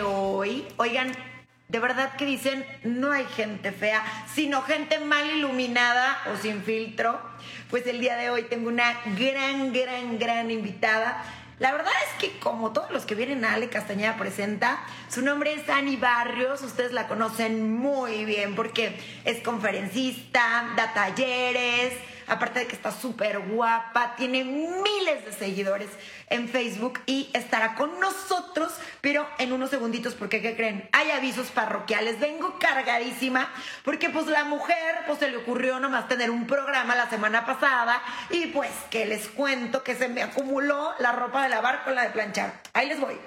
hoy, oigan, de verdad que dicen, no hay gente fea, sino gente mal iluminada o sin filtro. Pues el día de hoy tengo una gran, gran, gran invitada. La verdad es que como todos los que vienen a Ale Castañeda presenta, su nombre es Ani Barrios, ustedes la conocen muy bien porque es conferencista, da talleres, aparte de que está súper guapa, tiene miles de seguidores en Facebook y estará con nosotros, pero en unos segunditos, porque ¿qué creen? Hay avisos parroquiales, vengo cargadísima, porque pues la mujer, pues se le ocurrió nomás tener un programa la semana pasada y pues que les cuento que se me acumuló la ropa de lavar con la de planchar. Ahí les voy.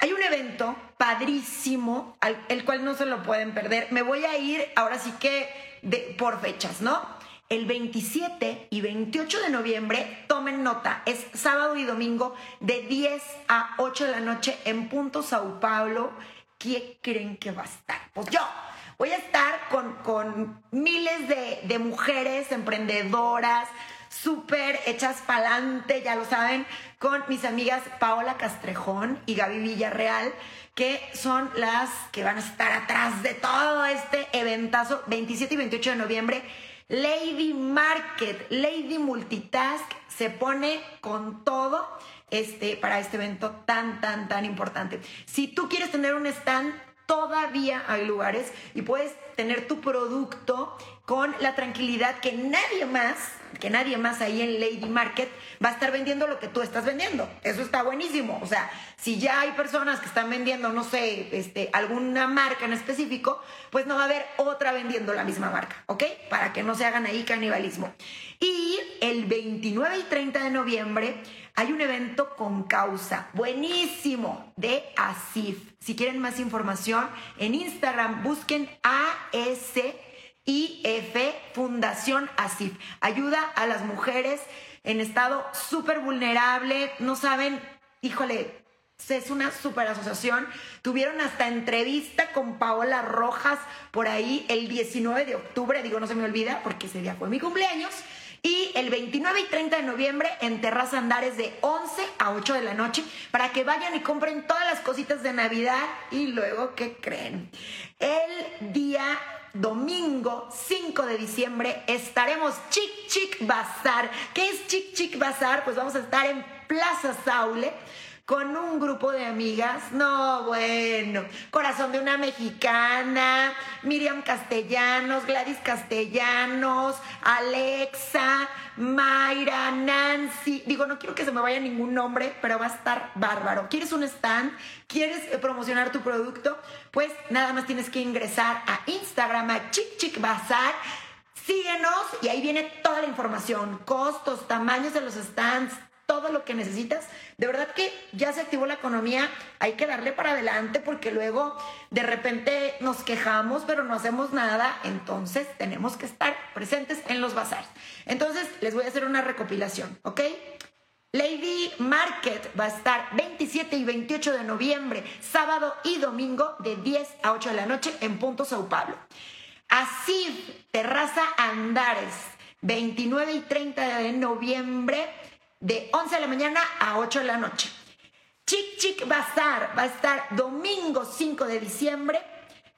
Hay un evento padrísimo, el cual no se lo pueden perder. Me voy a ir ahora sí que de, por fechas, ¿no? El 27 y 28 de noviembre, tomen nota, es sábado y domingo de 10 a 8 de la noche en Punto Sao Paulo. ¿Quién creen que va a estar? Pues yo. Voy a estar con, miles de, de mujeres emprendedoras, súper hechas pa'lante, ya lo saben, con mis amigas Paola Castrejón y Gaby Villarreal, que son las que van a estar atrás de todo este eventazo 27 y 28 de noviembre Lady Market, Lady Multitask se pone con todo este, para este evento tan, tan, tan importante. Si tú quieres tener un stand, todavía hay lugares y puedes tener tu producto con la tranquilidad que nadie más, que nadie más ahí en Lady Market va a estar vendiendo lo que tú estás vendiendo. Eso está buenísimo. O sea, si ya hay personas que están vendiendo, no sé, este, alguna marca en específico, pues no va a haber otra vendiendo la misma marca, ¿ok? Para que no se hagan ahí canibalismo. Y el 29 y 30 de noviembre hay un evento con causa buenísimo de ASIF. Si quieren más información, en Instagram busquen ASIF Fundación ASIF. Ayuda a las mujeres en estado súper vulnerable. No saben, híjole, es una super asociación. Tuvieron hasta entrevista con Paola Rojas por ahí el 19 de octubre. Digo, no se me olvida porque ese día fue mi cumpleaños. Y el 29 y 30 de noviembre en Terraza Andares de 11 a 8 de la noche para que vayan y compren todas las cositas de Navidad y luego, ¿qué creen? El día domingo 5 de diciembre estaremos Chic Chic Bazar. ¿Qué es Chic Chic Bazar? Pues vamos a estar en Plaza Saule con un grupo de amigas. No, bueno, Corazón de una Mexicana, Miriam Castellanos, Gladys Castellanos, Alexa, Mayra, Nancy. Digo, no quiero que se me vaya ningún nombre, pero va a estar bárbaro. ¿Quieres un stand? ¿Quieres eh, promocionar tu producto? Pues nada más tienes que ingresar a Instagram, a Chic Chic Bazar. Síguenos y ahí viene toda la información, costos, tamaños de los stands, todo lo que necesitas. De verdad que ya se activó la economía, hay que darle para adelante porque luego de repente nos quejamos pero no hacemos nada, entonces tenemos que estar presentes en los bazares. Entonces les voy a hacer una recopilación, ¿ok? Lady Market va a estar 27 y 28 de noviembre, sábado y domingo de 10 a 8 de la noche en Punto Sao Paulo. Asif, Terraza Andares, 29 y 30 de noviembre de 11 de la mañana a 8 de la noche. Chic Chic Bazar va a estar domingo 5 de diciembre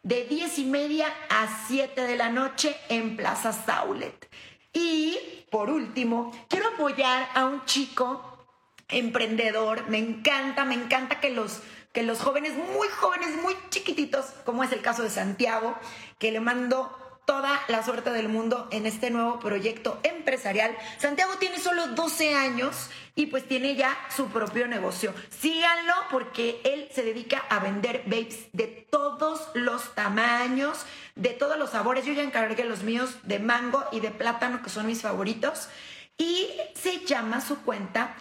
de 10 y media a 7 de la noche en Plaza Saulet. Y por último, quiero apoyar a un chico emprendedor. Me encanta, me encanta que los, que los jóvenes, muy jóvenes, muy chiquititos, como es el caso de Santiago, que le mando toda la suerte del mundo en este nuevo proyecto empresarial. Santiago tiene solo 12 años y pues tiene ya su propio negocio. Síganlo porque él se dedica a vender babes de todos los tamaños, de todos los sabores. Yo ya encargué los míos de mango y de plátano, que son mis favoritos. Y se llama su cuenta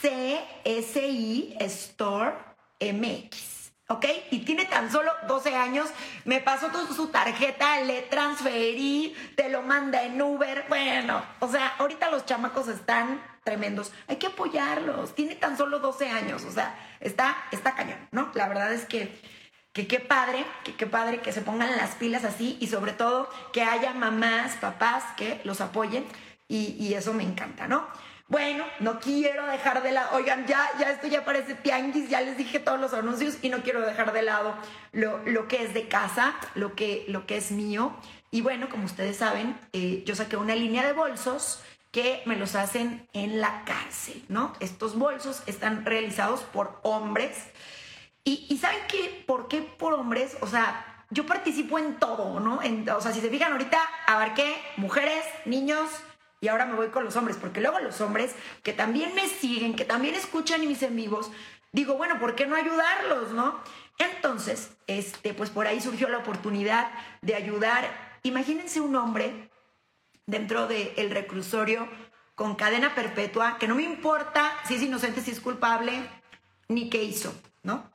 CSI Store MX. ¿Ok? Y tiene tan solo 12 años, me pasó toda su tarjeta, le transferí, te lo manda en Uber, bueno, o sea, ahorita los chamacos están tremendos, hay que apoyarlos, tiene tan solo 12 años, o sea, está, está cañón, ¿no? La verdad es que, que qué padre, que qué padre que se pongan las pilas así y sobre todo que haya mamás, papás que los apoyen y, y eso me encanta, ¿no? Bueno, no quiero dejar de lado, oigan, ya, ya esto ya parece tianguis, ya les dije todos los anuncios y no quiero dejar de lado lo, lo que es de casa, lo que, lo que es mío. Y bueno, como ustedes saben, eh, yo saqué una línea de bolsos que me los hacen en la cárcel, ¿no? Estos bolsos están realizados por hombres. Y, y ¿saben qué? ¿Por qué por hombres? O sea, yo participo en todo, ¿no? En, o sea, si se fijan ahorita, abarqué mujeres, niños, y ahora me voy con los hombres, porque luego los hombres que también me siguen, que también escuchan mis en vivos, digo, bueno, ¿por qué no ayudarlos, no? Entonces, este, pues por ahí surgió la oportunidad de ayudar. Imagínense un hombre dentro del reclusorio con cadena perpetua, que no me importa si es inocente, si es culpable, ni qué hizo, ¿no?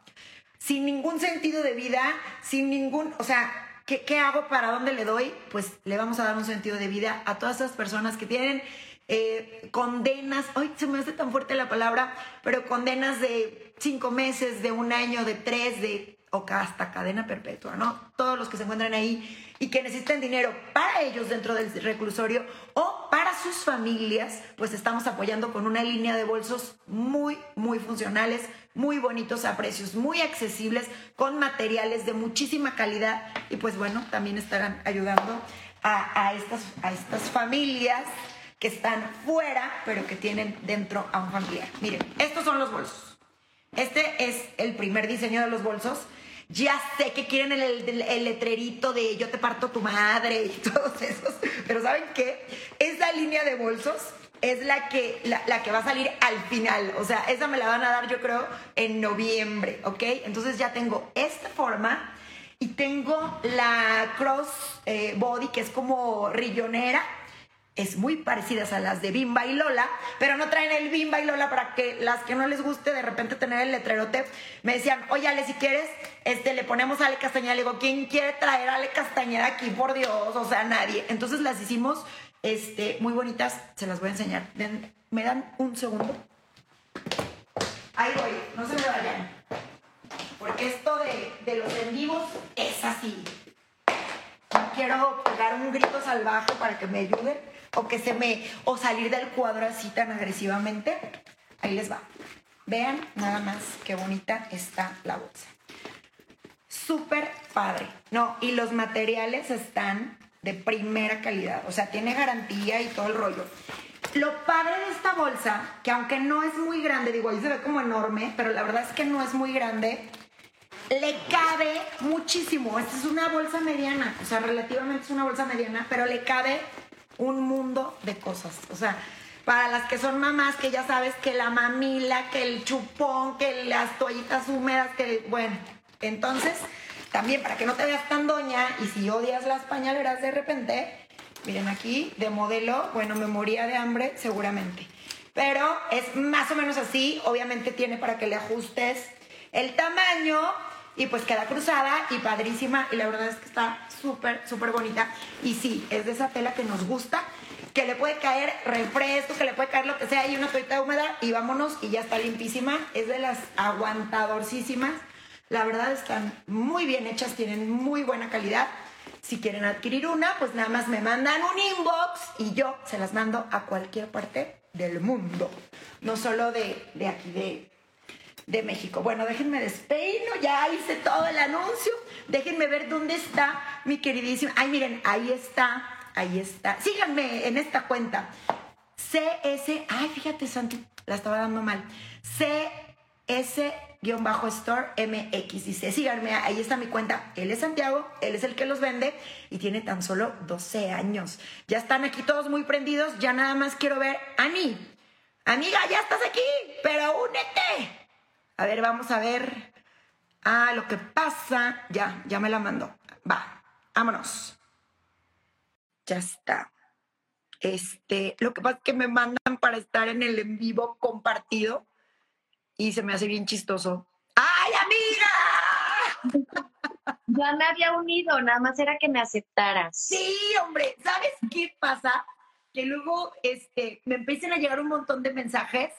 Sin ningún sentido de vida, sin ningún, o sea, ¿Qué, hago? ¿Para dónde le doy? Pues le vamos a dar un sentido de vida a todas esas personas que tienen eh, condenas, ay, se me hace tan fuerte la palabra, pero condenas de cinco meses, de un año, de tres, de o hasta cadena perpetua, ¿no? Todos los que se encuentran ahí y que necesitan dinero para ellos dentro del reclusorio o para sus familias, pues estamos apoyando con una línea de bolsos muy, muy funcionales, muy bonitos a precios muy accesibles, con materiales de muchísima calidad y pues bueno, también estarán ayudando a, estas, a estas familias que están fuera, pero que tienen dentro a un familiar. Miren, estos son los bolsos. Este es el primer diseño de los bolsos. Ya sé que quieren el, el, letrerito de yo te parto tu madre y todos esos, pero ¿saben qué? Esa línea de bolsos es la que, la, que va a salir al final. O sea, esa me la van a dar yo creo en noviembre, ¿ok? Entonces ya tengo esta forma y tengo la cross eh, body que es como rillonera. Es muy parecidas a las de Bimba y Lola, pero no traen el Bimba y Lola para que las que no les guste de repente tener el letrerote me decían, oye Ale, si quieres, este, le ponemos a Ale Castañeda. Le digo, ¿quién quiere traer a Ale Castañeda aquí? Por Dios, o sea, nadie. Entonces las hicimos este, muy bonitas, se las voy a enseñar. ¿Me dan un segundo? Ahí voy, no se me vayan. Porque esto de, los en vivos es así. No quiero pegar un grito salvaje para que me ayuden o que se me o salir del cuadro así tan agresivamente. Ahí les va. Vean nada más qué bonita está la bolsa. Súper padre. No, y los materiales están de primera calidad, o sea, tiene garantía y todo el rollo. Lo padre de esta bolsa, que aunque no es muy grande, digo, ahí se ve como enorme, pero la verdad es que no es muy grande, le cabe muchísimo. Esta es una bolsa mediana, o sea, relativamente es una bolsa mediana, pero le cabe un mundo de cosas. O sea, para las que son mamás, que ya sabes que la mamila, que el chupón, que las toallitas húmedas, que bueno, entonces también para que no te veas tan doña y si odias las pañaleras de repente, miren aquí de modelo, bueno, me moría de hambre seguramente. Pero es más o menos así, obviamente tiene para que le ajustes el tamaño y pues queda cruzada y padrísima y la verdad es que está súper, súper bonita. Y sí, es de esa tela que nos gusta, que le puede caer refresco, que le puede caer lo que sea y una toallita húmeda y vámonos y ya está limpísima. Es de las aguantadorcísimas la verdad están muy bien hechas, tienen muy buena calidad. Si quieren adquirir una, pues nada más me mandan un inbox y yo se las mando a cualquier parte del mundo, no solo de, aquí de, de México. Bueno, déjenme despeino, ya hice todo el anuncio. Déjenme ver dónde está mi queridísimo. Ay, miren, ahí está, ahí está. Síganme en esta cuenta. CS, ay, fíjate, Santi, la estaba dando mal. CS store MX. Dice, síganme, ahí está mi cuenta. Él es Santiago, él es el que los vende y tiene tan solo 12 años. Ya están aquí todos muy prendidos, ya nada más quiero ver a mí. Amiga, ya estás aquí, pero únete. A ver, vamos a ver. Ah, lo que pasa. Ya, ya me la mandó. Va, vámonos. Ya está. Este, lo que pasa es que me mandan para estar en el en vivo compartido y se me hace bien chistoso. ¡Ay, amiga! Ya me había unido, nada más era que me aceptaras. Sí, hombre, ¿sabes qué pasa? Que luego este, me empiezan a llegar un montón de mensajes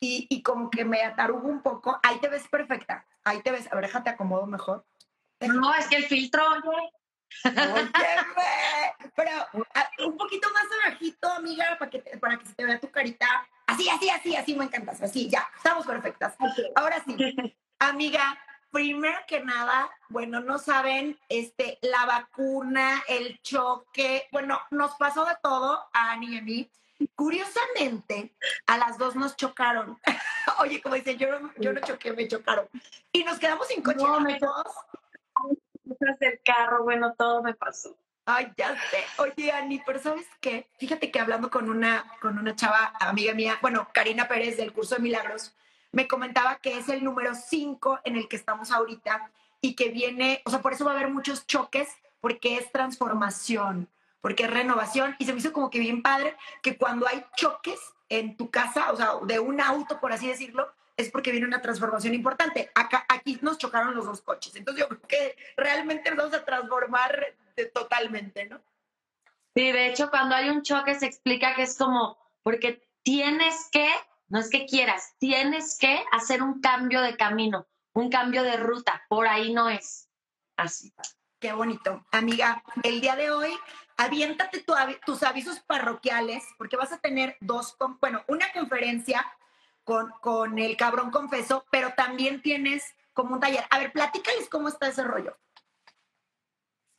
y, y como que me atarugo un poco. Ahí te ves perfecta, ahí te ves. A ver, déjate acomodo mejor. No, es que el filtro, pero un poquito más abajito, amiga, para que, para que se te vea tu carita Así, así, así, así me encantas. Así, ya, estamos perfectas. Ahora sí, amiga, primero que nada, bueno, no saben, este, la vacuna, el choque, bueno, nos pasó de todo a Ani y a mí. Curiosamente, a las dos nos chocaron. Oye, como dicen, yo no, yo no choqué, me chocaron. Y nos quedamos sin coche. No, me del carro, bueno, todo me pasó. Ay, ya sé. Oye, Ani, pero ¿sabes qué? Fíjate que hablando con una, con una chava, amiga mía, bueno, Karina Pérez del curso de milagros, me comentaba que es el número 5 en el que estamos ahorita y que viene, o sea, por eso va a haber muchos choques, porque es transformación, porque es renovación. Y se me hizo como que bien padre que cuando hay choques en tu casa, o sea, de un auto, por así decirlo, es porque viene una transformación importante. Acá, aquí nos chocaron los dos coches. Entonces yo creo que realmente nos vamos a transformar de- totalmente, ¿no? Sí, de hecho, cuando hay un choque se explica que es como, porque tienes que, no es que quieras, tienes que hacer un cambio de camino, un cambio de ruta. Por ahí no es. Así. Qué bonito. Amiga, el día de hoy, aviéntate tu avi- tus avisos parroquiales, porque vas a tener dos, bueno, una conferencia con, con el cabrón confeso, pero también tienes como un taller. A ver, platícales cómo está ese rollo.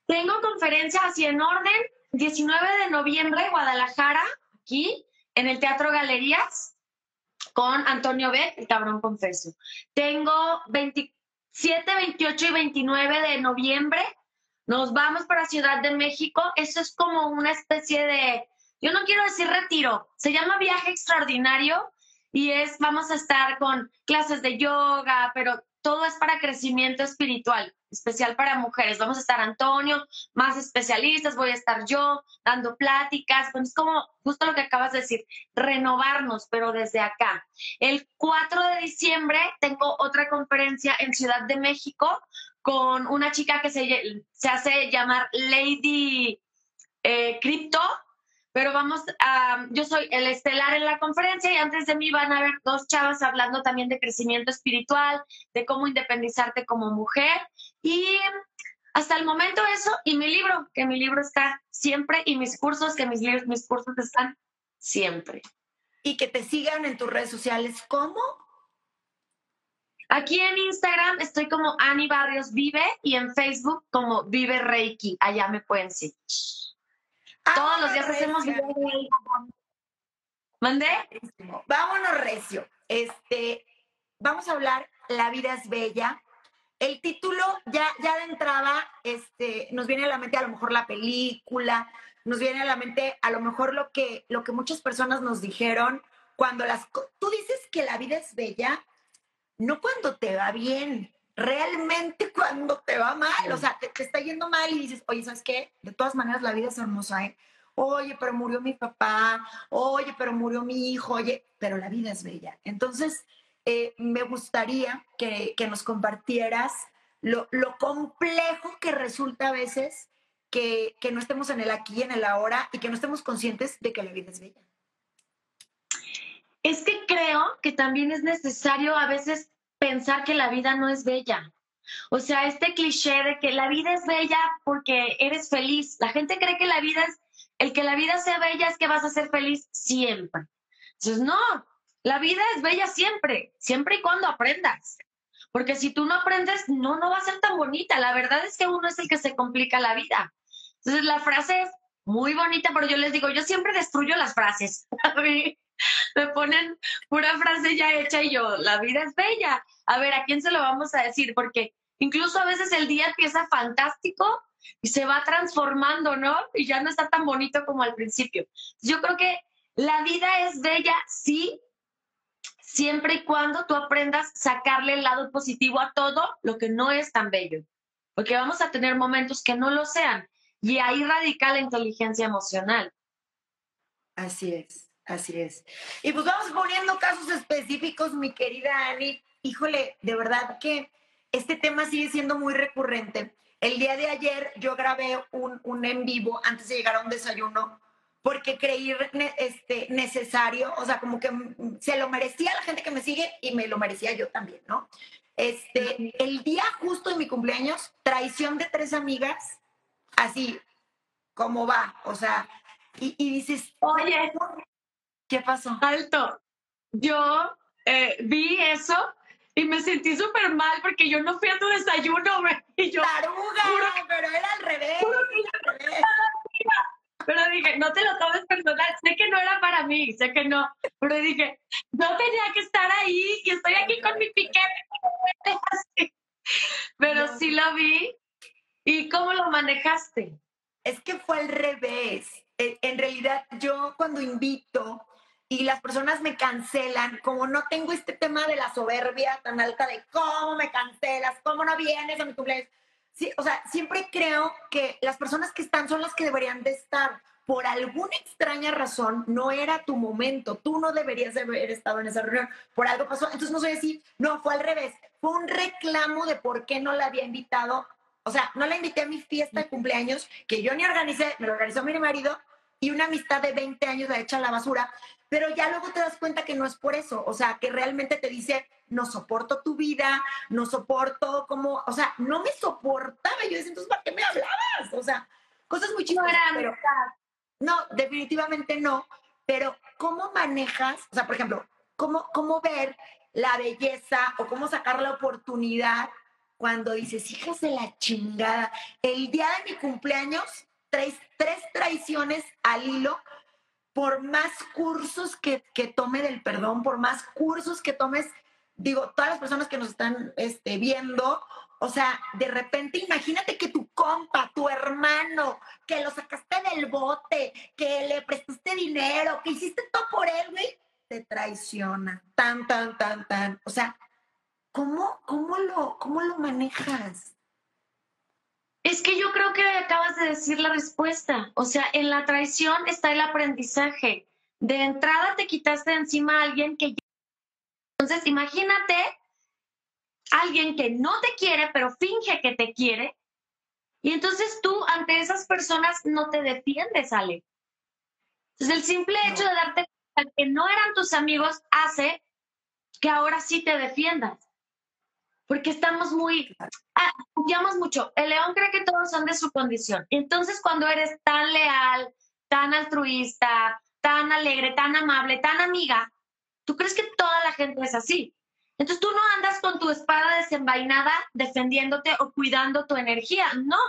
Tengo conferencia así en orden, 19 de noviembre, Guadalajara, aquí, en el Teatro Galerías, con Antonio Beck, el cabrón confeso. Tengo 27, 28 y 29 de noviembre. Nos vamos para Ciudad de México. Eso es como una especie de, yo no quiero decir retiro, se llama viaje extraordinario y es, vamos a estar con clases de yoga, pero todo es para crecimiento espiritual, especial para mujeres. Vamos a estar Antonio, más especialistas, voy a estar yo dando pláticas. Es como justo lo que acabas de decir, renovarnos, pero desde acá. El 4 de diciembre tengo otra conferencia en Ciudad de México con una chica que se, se hace llamar Lady eh, Crypto, pero vamos a, yo soy el estelar en la conferencia y antes de mí van a haber dos chavas hablando también de crecimiento espiritual, de cómo independizarte como mujer y hasta el momento eso y mi libro, que mi libro está siempre y mis cursos, que mis, libros, mis cursos están siempre. Y que te sigan en tus redes sociales. ¿Cómo? Aquí en Instagram estoy como Ani Barrios Vive y en Facebook como Vive Reiki. Allá me pueden seguir. Todos los días hacemos recio. Reiki. ¿Mandé? Vámonos recio. Este, vamos a hablar La vida es bella. El título ya, ya de entrada este, nos viene a la mente a lo mejor la película, nos viene a la mente a lo mejor lo que, lo que muchas personas nos dijeron cuando las... Tú dices que la vida es bella, no cuando te va bien, realmente cuando te va mal, o sea, te, te está yendo mal y dices, oye, ¿sabes qué? De todas maneras la vida es hermosa, ¿eh? Oye, pero murió mi papá, oye, pero murió mi hijo, oye, pero la vida es bella. Entonces, eh, me gustaría que, que nos compartieras lo, lo complejo que resulta a veces que, que no estemos en el aquí y en el ahora y que no estemos conscientes de que la vida es bella. Es que creo que también es necesario a veces pensar que la vida no es bella. O sea, este cliché de que la vida es bella porque eres feliz. La gente cree que la vida es, el que la vida sea bella es que vas a ser feliz siempre. Entonces, no, la vida es bella siempre, siempre y cuando aprendas. Porque si tú no aprendes, no, no va a ser tan bonita. La verdad es que uno es el que se complica la vida. Entonces, la frase es muy bonita, pero yo les digo, yo siempre destruyo las frases. A mí me ponen pura frase ya hecha y yo, la vida es bella. A ver, ¿a quién se lo vamos a decir? Porque incluso a veces el día empieza fantástico y se va transformando, ¿no? Y ya no está tan bonito como al principio. Yo creo que la vida es bella, sí, siempre y cuando tú aprendas a sacarle el lado positivo a todo lo que no es tan bello. Porque vamos a tener momentos que no lo sean. Y ahí radica la inteligencia emocional. Así es, así es. Y pues vamos poniendo casos específicos, mi querida Ani. Híjole, de verdad que este tema sigue siendo muy recurrente. El día de ayer yo grabé un, un en vivo antes de llegar a un desayuno porque creí este, necesario, o sea, como que se lo merecía la gente que me sigue y me lo merecía yo también, ¿no? Este, el día justo de mi cumpleaños, traición de tres amigas, así como va, o sea, y, y dices, Oye, ¿qué pasó? alto. yo eh, vi eso y me sentí súper mal porque yo no fui a tu desayuno, güey. Y yo, ¡Taruga! pero era al revés. era al revés. Pero dije, no te lo tomes personal, sé que no era para mí, sé que no. Pero dije, no tenía que estar ahí y estoy aquí con mi piquete. Pero sí lo vi. ¿Y cómo lo manejaste? Es que fue al revés. En realidad, yo cuando invito y las personas me cancelan, como no tengo este tema de la soberbia tan alta de cómo me cancelas, cómo no vienes a mi cumpleaños sí, o sea, siempre creo que las personas que están son las que deberían de estar. Por alguna extraña razón, no era tu momento. Tú no deberías haber estado en esa reunión. Por algo pasó. Entonces no sé decir, no, fue al revés. Fue un reclamo de por qué no la había invitado. O sea, no la invité a mi fiesta de cumpleaños, que yo ni organicé, me lo organizó mi marido, y una amistad de 20 años la echa a la basura. Pero ya luego te das cuenta que no es por eso. O sea, que realmente te dice, no soporto tu vida, no soporto como, o sea, no me soportaba. Yo decía, entonces, ¿para qué me hablabas? O sea, cosas muy chicas. No, no, definitivamente no. Pero, ¿cómo manejas? O sea, por ejemplo, ¿cómo, ¿cómo ver la belleza o cómo sacar la oportunidad cuando dices, hijas de la chingada, el día de mi cumpleaños, tres, tres traiciones al hilo, por más cursos que, que tome del perdón, por más cursos que tomes digo, todas las personas que nos están este, viendo, o sea, de repente imagínate que tu compa, tu hermano, que lo sacaste del bote, que le prestaste dinero, que hiciste todo por él, güey, te traiciona. Tan, tan, tan, tan. O sea, ¿cómo, cómo, lo, cómo lo manejas? Es que yo creo que acabas de decir la respuesta. O sea, en la traición está el aprendizaje. De entrada te quitaste de encima a alguien que entonces, imagínate alguien que no te quiere, pero finge que te quiere. Y entonces tú ante esas personas no te defiendes, Ale. Entonces, el simple hecho de darte cuenta que no eran tus amigos hace que ahora sí te defiendas. Porque estamos muy, ah, mucho. El león cree que todos son de su condición. Entonces, cuando eres tan leal, tan altruista, tan alegre, tan amable, tan amiga, Tú crees que toda la gente es así. Entonces tú no andas con tu espada desenvainada defendiéndote o cuidando tu energía, no.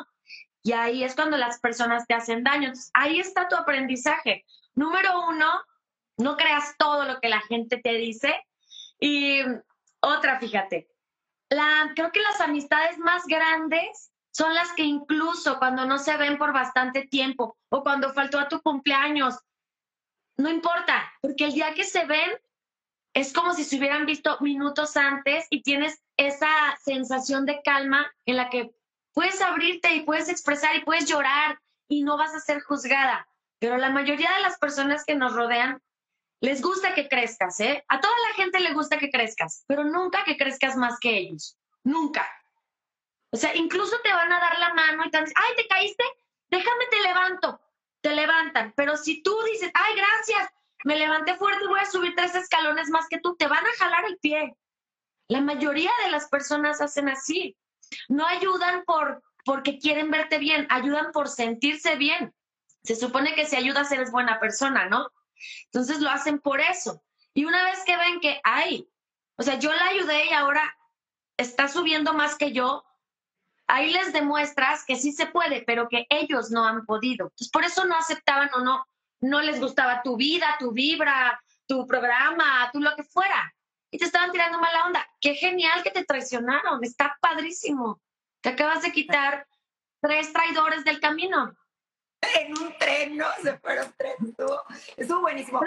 Y ahí es cuando las personas te hacen daño. Entonces, ahí está tu aprendizaje. Número uno, no creas todo lo que la gente te dice. Y otra, fíjate, la, creo que las amistades más grandes son las que incluso cuando no se ven por bastante tiempo o cuando faltó a tu cumpleaños, no importa, porque el día que se ven es como si se hubieran visto minutos antes y tienes esa sensación de calma en la que puedes abrirte y puedes expresar y puedes llorar y no vas a ser juzgada. Pero la mayoría de las personas que nos rodean les gusta que crezcas, ¿eh? A toda la gente le gusta que crezcas, pero nunca que crezcas más que ellos. Nunca. O sea, incluso te van a dar la mano y te dicen, ay, ¿te caíste? Déjame, te levanto. Te levantan. Pero si tú dices, ay, gracias, me levanté fuerte y voy a subir tres escalones más que tú, te van a jalar el pie. La mayoría de las personas hacen así. No ayudan por porque quieren verte bien, ayudan por sentirse bien. Se supone que si ayudas eres buena persona, ¿no? Entonces lo hacen por eso. Y una vez que ven que, ay, o sea, yo la ayudé y ahora está subiendo más que yo, ahí les demuestras que sí se puede, pero que ellos no han podido. Entonces, por eso no aceptaban o no no les gustaba tu vida, tu vibra, tu programa, tú lo que fuera. Y te estaban tirando mala onda. Qué genial que te traicionaron, está padrísimo. Te acabas de quitar tres traidores del camino. En un tren, ¿no? Se fueron tres. Estuvo, buenísimo.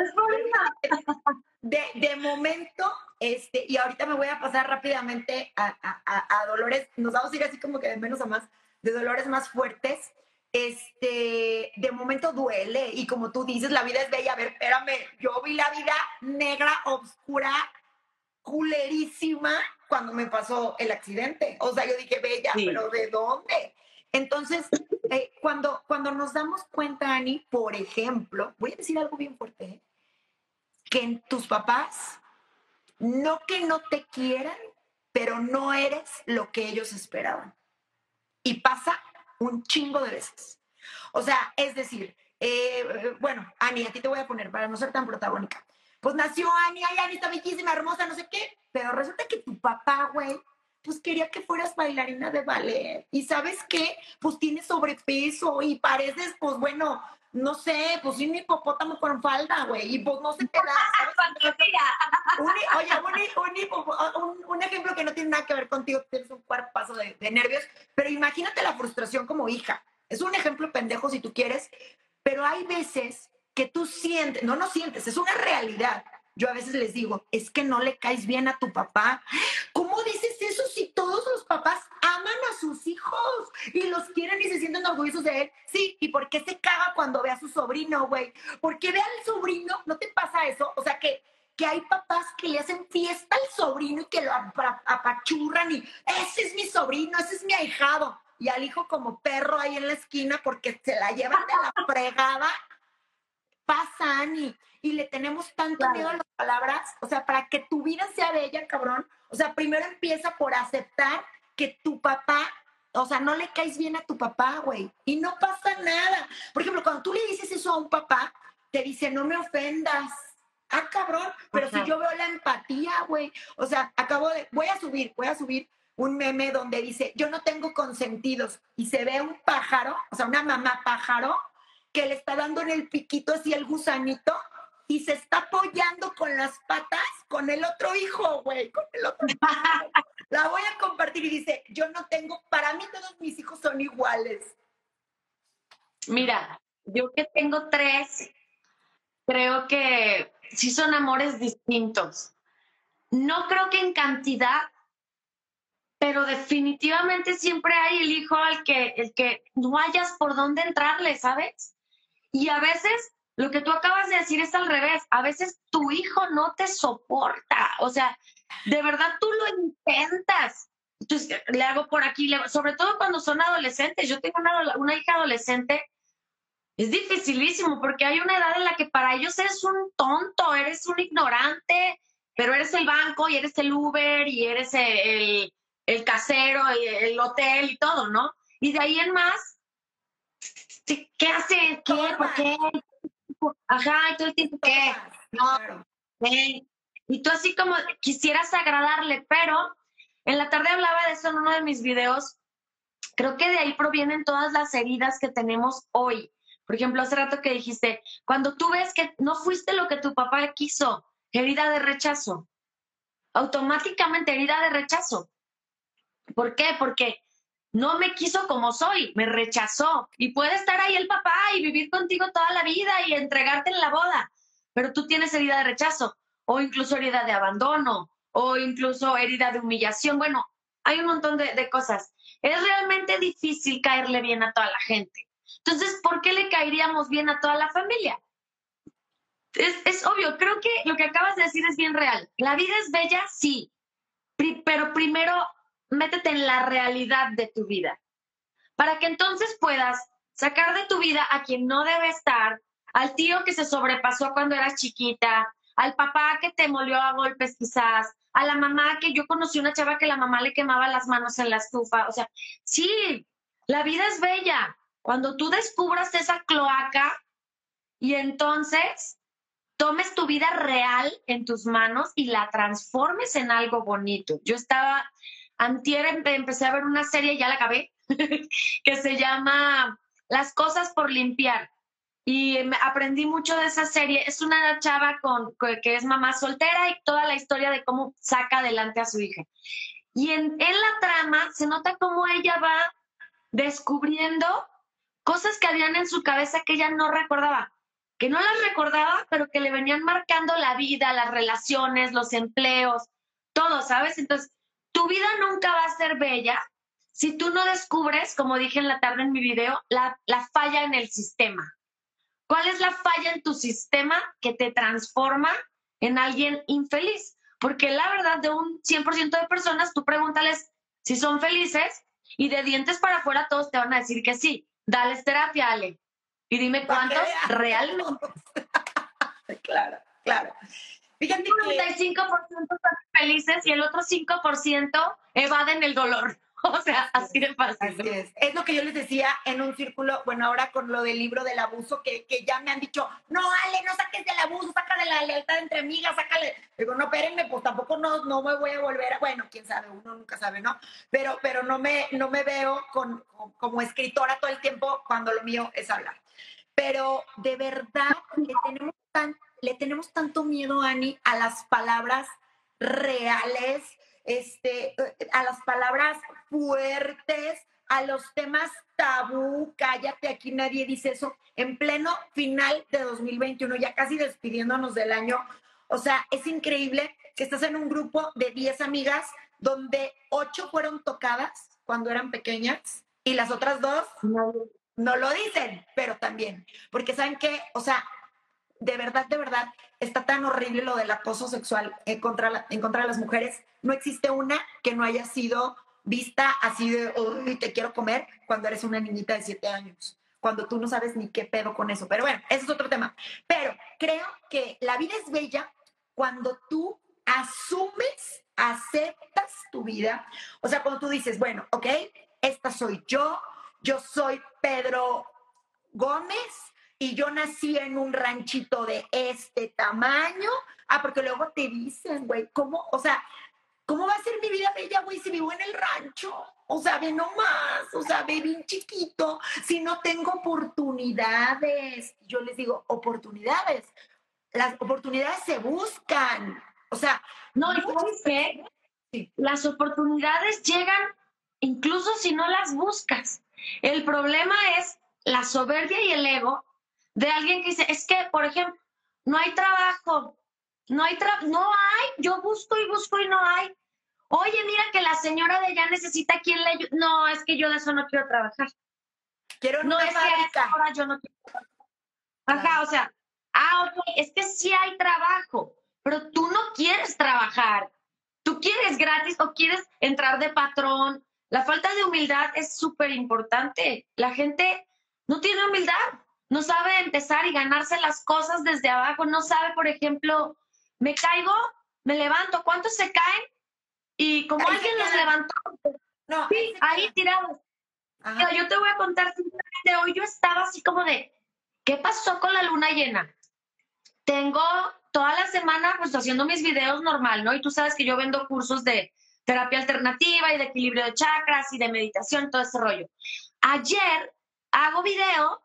De, de, momento, este, y ahorita me voy a pasar rápidamente a, a, a Dolores. Nos vamos a ir así como que de menos a más, de Dolores más fuertes este, de momento duele y como tú dices, la vida es bella. A ver, espérame, yo vi la vida negra, oscura, culerísima cuando me pasó el accidente. O sea, yo dije, bella, pero ¿de dónde? Entonces, eh, cuando, cuando nos damos cuenta, Ani, por ejemplo, voy a decir algo bien fuerte, ¿eh? que en tus papás, no que no te quieran, pero no eres lo que ellos esperaban. Y pasa un chingo de veces. O sea, es decir, eh, bueno, Ani, a ti te voy a poner para no ser tan protagónica. pues nació Ani, ay, Ani está bellísima, hermosa, no sé qué. Pero resulta que tu papá, güey, pues quería que fueras bailarina de ballet. Y sabes qué, pues tienes sobrepeso y pareces, pues bueno, no sé, pues un hipopótamo con falda, güey, y pues no se te da. un, oye, un, un, ejemplo que no tiene nada que ver contigo, tienes un cuerpazo de, de nervios, pero imagínate la frustración como hija. Es un ejemplo pendejo si tú quieres, pero hay veces que tú sientes, no, no sientes, es una realidad. Yo a veces les digo, es que no le caes bien a tu papá. ¿Cómo dices eso si todos los papás aman a sus hijos y los quieren y se sienten orgullosos de él? Sí, ¿y por qué se caga cuando ve a su sobrino, güey? Porque ve al sobrino, ¿no te pasa eso? O sea, que, que hay papás que le hacen fiesta al sobrino y que lo apachurran y ese es mi sobrino, ese es mi ahijado. Y al hijo como perro ahí en la esquina porque se la llevan de la fregada. Pasa, Ani y le tenemos tanto miedo a las palabras, o sea, para que tu vida sea bella, cabrón, o sea, primero empieza por aceptar que tu papá, o sea, no le caes bien a tu papá, güey, y no pasa nada. Por ejemplo, cuando tú le dices eso a un papá, te dice, no me ofendas. Ah, cabrón, pero si yo veo la empatía, güey, o sea, acabo de, voy a subir, voy a subir un meme donde dice, yo no tengo consentidos y se ve un pájaro, o sea, una mamá pájaro que le está dando en el piquito así el gusanito y se está apoyando con las patas con el otro hijo, güey, con el otro La voy a compartir y dice, yo no tengo, para mí todos mis hijos son iguales. Mira, yo que tengo tres, creo que sí son amores distintos. No creo que en cantidad, pero definitivamente siempre hay el hijo al que, el que no hayas por dónde entrarle, ¿sabes? Y a veces lo que tú acabas de decir es al revés. A veces tu hijo no te soporta. O sea, de verdad tú lo intentas. Entonces, le hago por aquí, sobre todo cuando son adolescentes. Yo tengo una, una hija adolescente. Es dificilísimo porque hay una edad en la que para ellos eres un tonto, eres un ignorante, pero eres el banco y eres el Uber y eres el, el casero, y el hotel y todo, ¿no? Y de ahí en más, ¿qué hace? ¿Qué? ¿Por qué? ajá, todo el tiempo que, no, y tú así como quisieras agradarle, pero en la tarde hablaba de eso en uno de mis videos, creo que de ahí provienen todas las heridas que tenemos hoy. Por ejemplo, hace rato que dijiste, cuando tú ves que no fuiste lo que tu papá quiso, herida de rechazo, automáticamente herida de rechazo. ¿Por qué? Porque no me quiso como soy, me rechazó. Y puede estar ahí el papá y vivir contigo toda la vida y entregarte en la boda, pero tú tienes herida de rechazo o incluso herida de abandono o incluso herida de humillación. Bueno, hay un montón de, cosas. Es realmente difícil caerle bien a toda la gente. Entonces, ¿por qué le caeríamos bien a toda la familia? Es, es obvio, creo que lo que acabas de decir es bien real. La vida es bella, sí, pero primero métete en la realidad de tu vida, para que entonces puedas sacar de tu vida a quien no debe estar, al tío que se sobrepasó cuando eras chiquita, al papá que te molió a golpes quizás, a la mamá que yo conocí una chava que la mamá le quemaba las manos en la estufa, o sea, sí, la vida es bella. Cuando tú descubras esa cloaca y entonces tomes tu vida real en tus manos y la transformes en algo bonito. Yo estaba Antier empecé a ver una serie, ya la acabé, que se llama Las cosas por limpiar. Y aprendí mucho de esa serie. Es una chava con, que es mamá soltera y toda la historia de cómo saca adelante a su hija. Y en, la trama se nota cómo ella va descubriendo cosas que habían en su cabeza que ella no recordaba, que no las recordaba, pero que le venían marcando la vida, las relaciones, los empleos, todo, ¿sabes? Entonces, tu vida nunca va a ser bella si tú no descubres, como dije en la tarde en mi video, la, falla en el sistema. ¿Cuál es la falla en tu sistema que te transforma en alguien infeliz? Porque la verdad, de un 100% de personas, tú pregúntales si son felices y de dientes para afuera todos te van a decir que sí. Dales terapia, Ale. Y dime cuántos realmente. claro, claro. Fíjate 95% están felices y el otro 5% evaden el dolor. O sea, así de fácil. Así es. Es lo que yo les decía en un círculo, bueno, ahora con lo del libro del abuso, que, que ya me han dicho, no, Ale, no saques del abuso, sácale la lealtad entre amigas, sácale. Digo, no, espérenme, pues tampoco no, no me voy a volver a, bueno, quién sabe, uno nunca sabe, ¿no? Pero, pero no, me, no me veo con, como escritora todo el tiempo cuando lo mío es hablar. Pero de verdad le tenemos, tan, le tenemos tanto miedo, Ani, a las palabras reales, este, a las palabras fuertes, a los temas tabú, cállate, aquí nadie dice eso, en pleno final de 2021, ya casi despidiéndonos del año. O sea, es increíble que estás en un grupo de 10 amigas donde 8 fueron tocadas cuando eran pequeñas y las otras dos no, no lo dicen, pero también, porque saben que, o sea, de verdad, de verdad, está tan horrible lo del acoso sexual en contra, en contra de las mujeres. No existe una que no haya sido vista así de, uy, te quiero comer cuando eres una niñita de siete años, cuando tú no sabes ni qué pedo con eso. Pero bueno, ese es otro tema. Pero creo que la vida es bella cuando tú asumes, aceptas tu vida. O sea, cuando tú dices, bueno, ok, esta soy yo, yo soy Pedro Gómez, y yo nací en un ranchito de este tamaño. Ah, porque luego te dicen, güey, ¿cómo? O sea, ¿cómo va a ser mi vida bella, güey, si vivo en el rancho? O sea, ve nomás, o sea, ve bien chiquito, si no tengo oportunidades. Yo les digo, oportunidades. Las oportunidades se buscan. O sea, no, y las oportunidades llegan incluso si no las buscas. El problema es la soberbia y el ego de alguien que dice, es que, por ejemplo, no hay trabajo, no hay trabajo, no hay, yo busco y busco y no hay. Oye, mira que la señora de allá necesita quien le ayude. No, es que yo de eso no quiero trabajar. Quiero no es que ahora yo no quiero trabajar. Ajá, o sea, ah, ok, es que sí hay trabajo, pero tú no quieres trabajar. Tú quieres gratis o quieres entrar de patrón. La falta de humildad es súper importante. La gente no tiene humildad no sabe empezar y ganarse las cosas desde abajo, no sabe, por ejemplo, me caigo, me levanto, ¿cuántos se caen? Y como alguien los levantó, no, sí, ahí tirados. Yo te voy a contar simplemente hoy yo estaba así como de, ¿qué pasó con la luna llena? Tengo toda la semana pues haciendo mis videos normal, ¿no? Y tú sabes que yo vendo cursos de terapia alternativa y de equilibrio de chakras y de meditación, todo ese rollo. Ayer hago video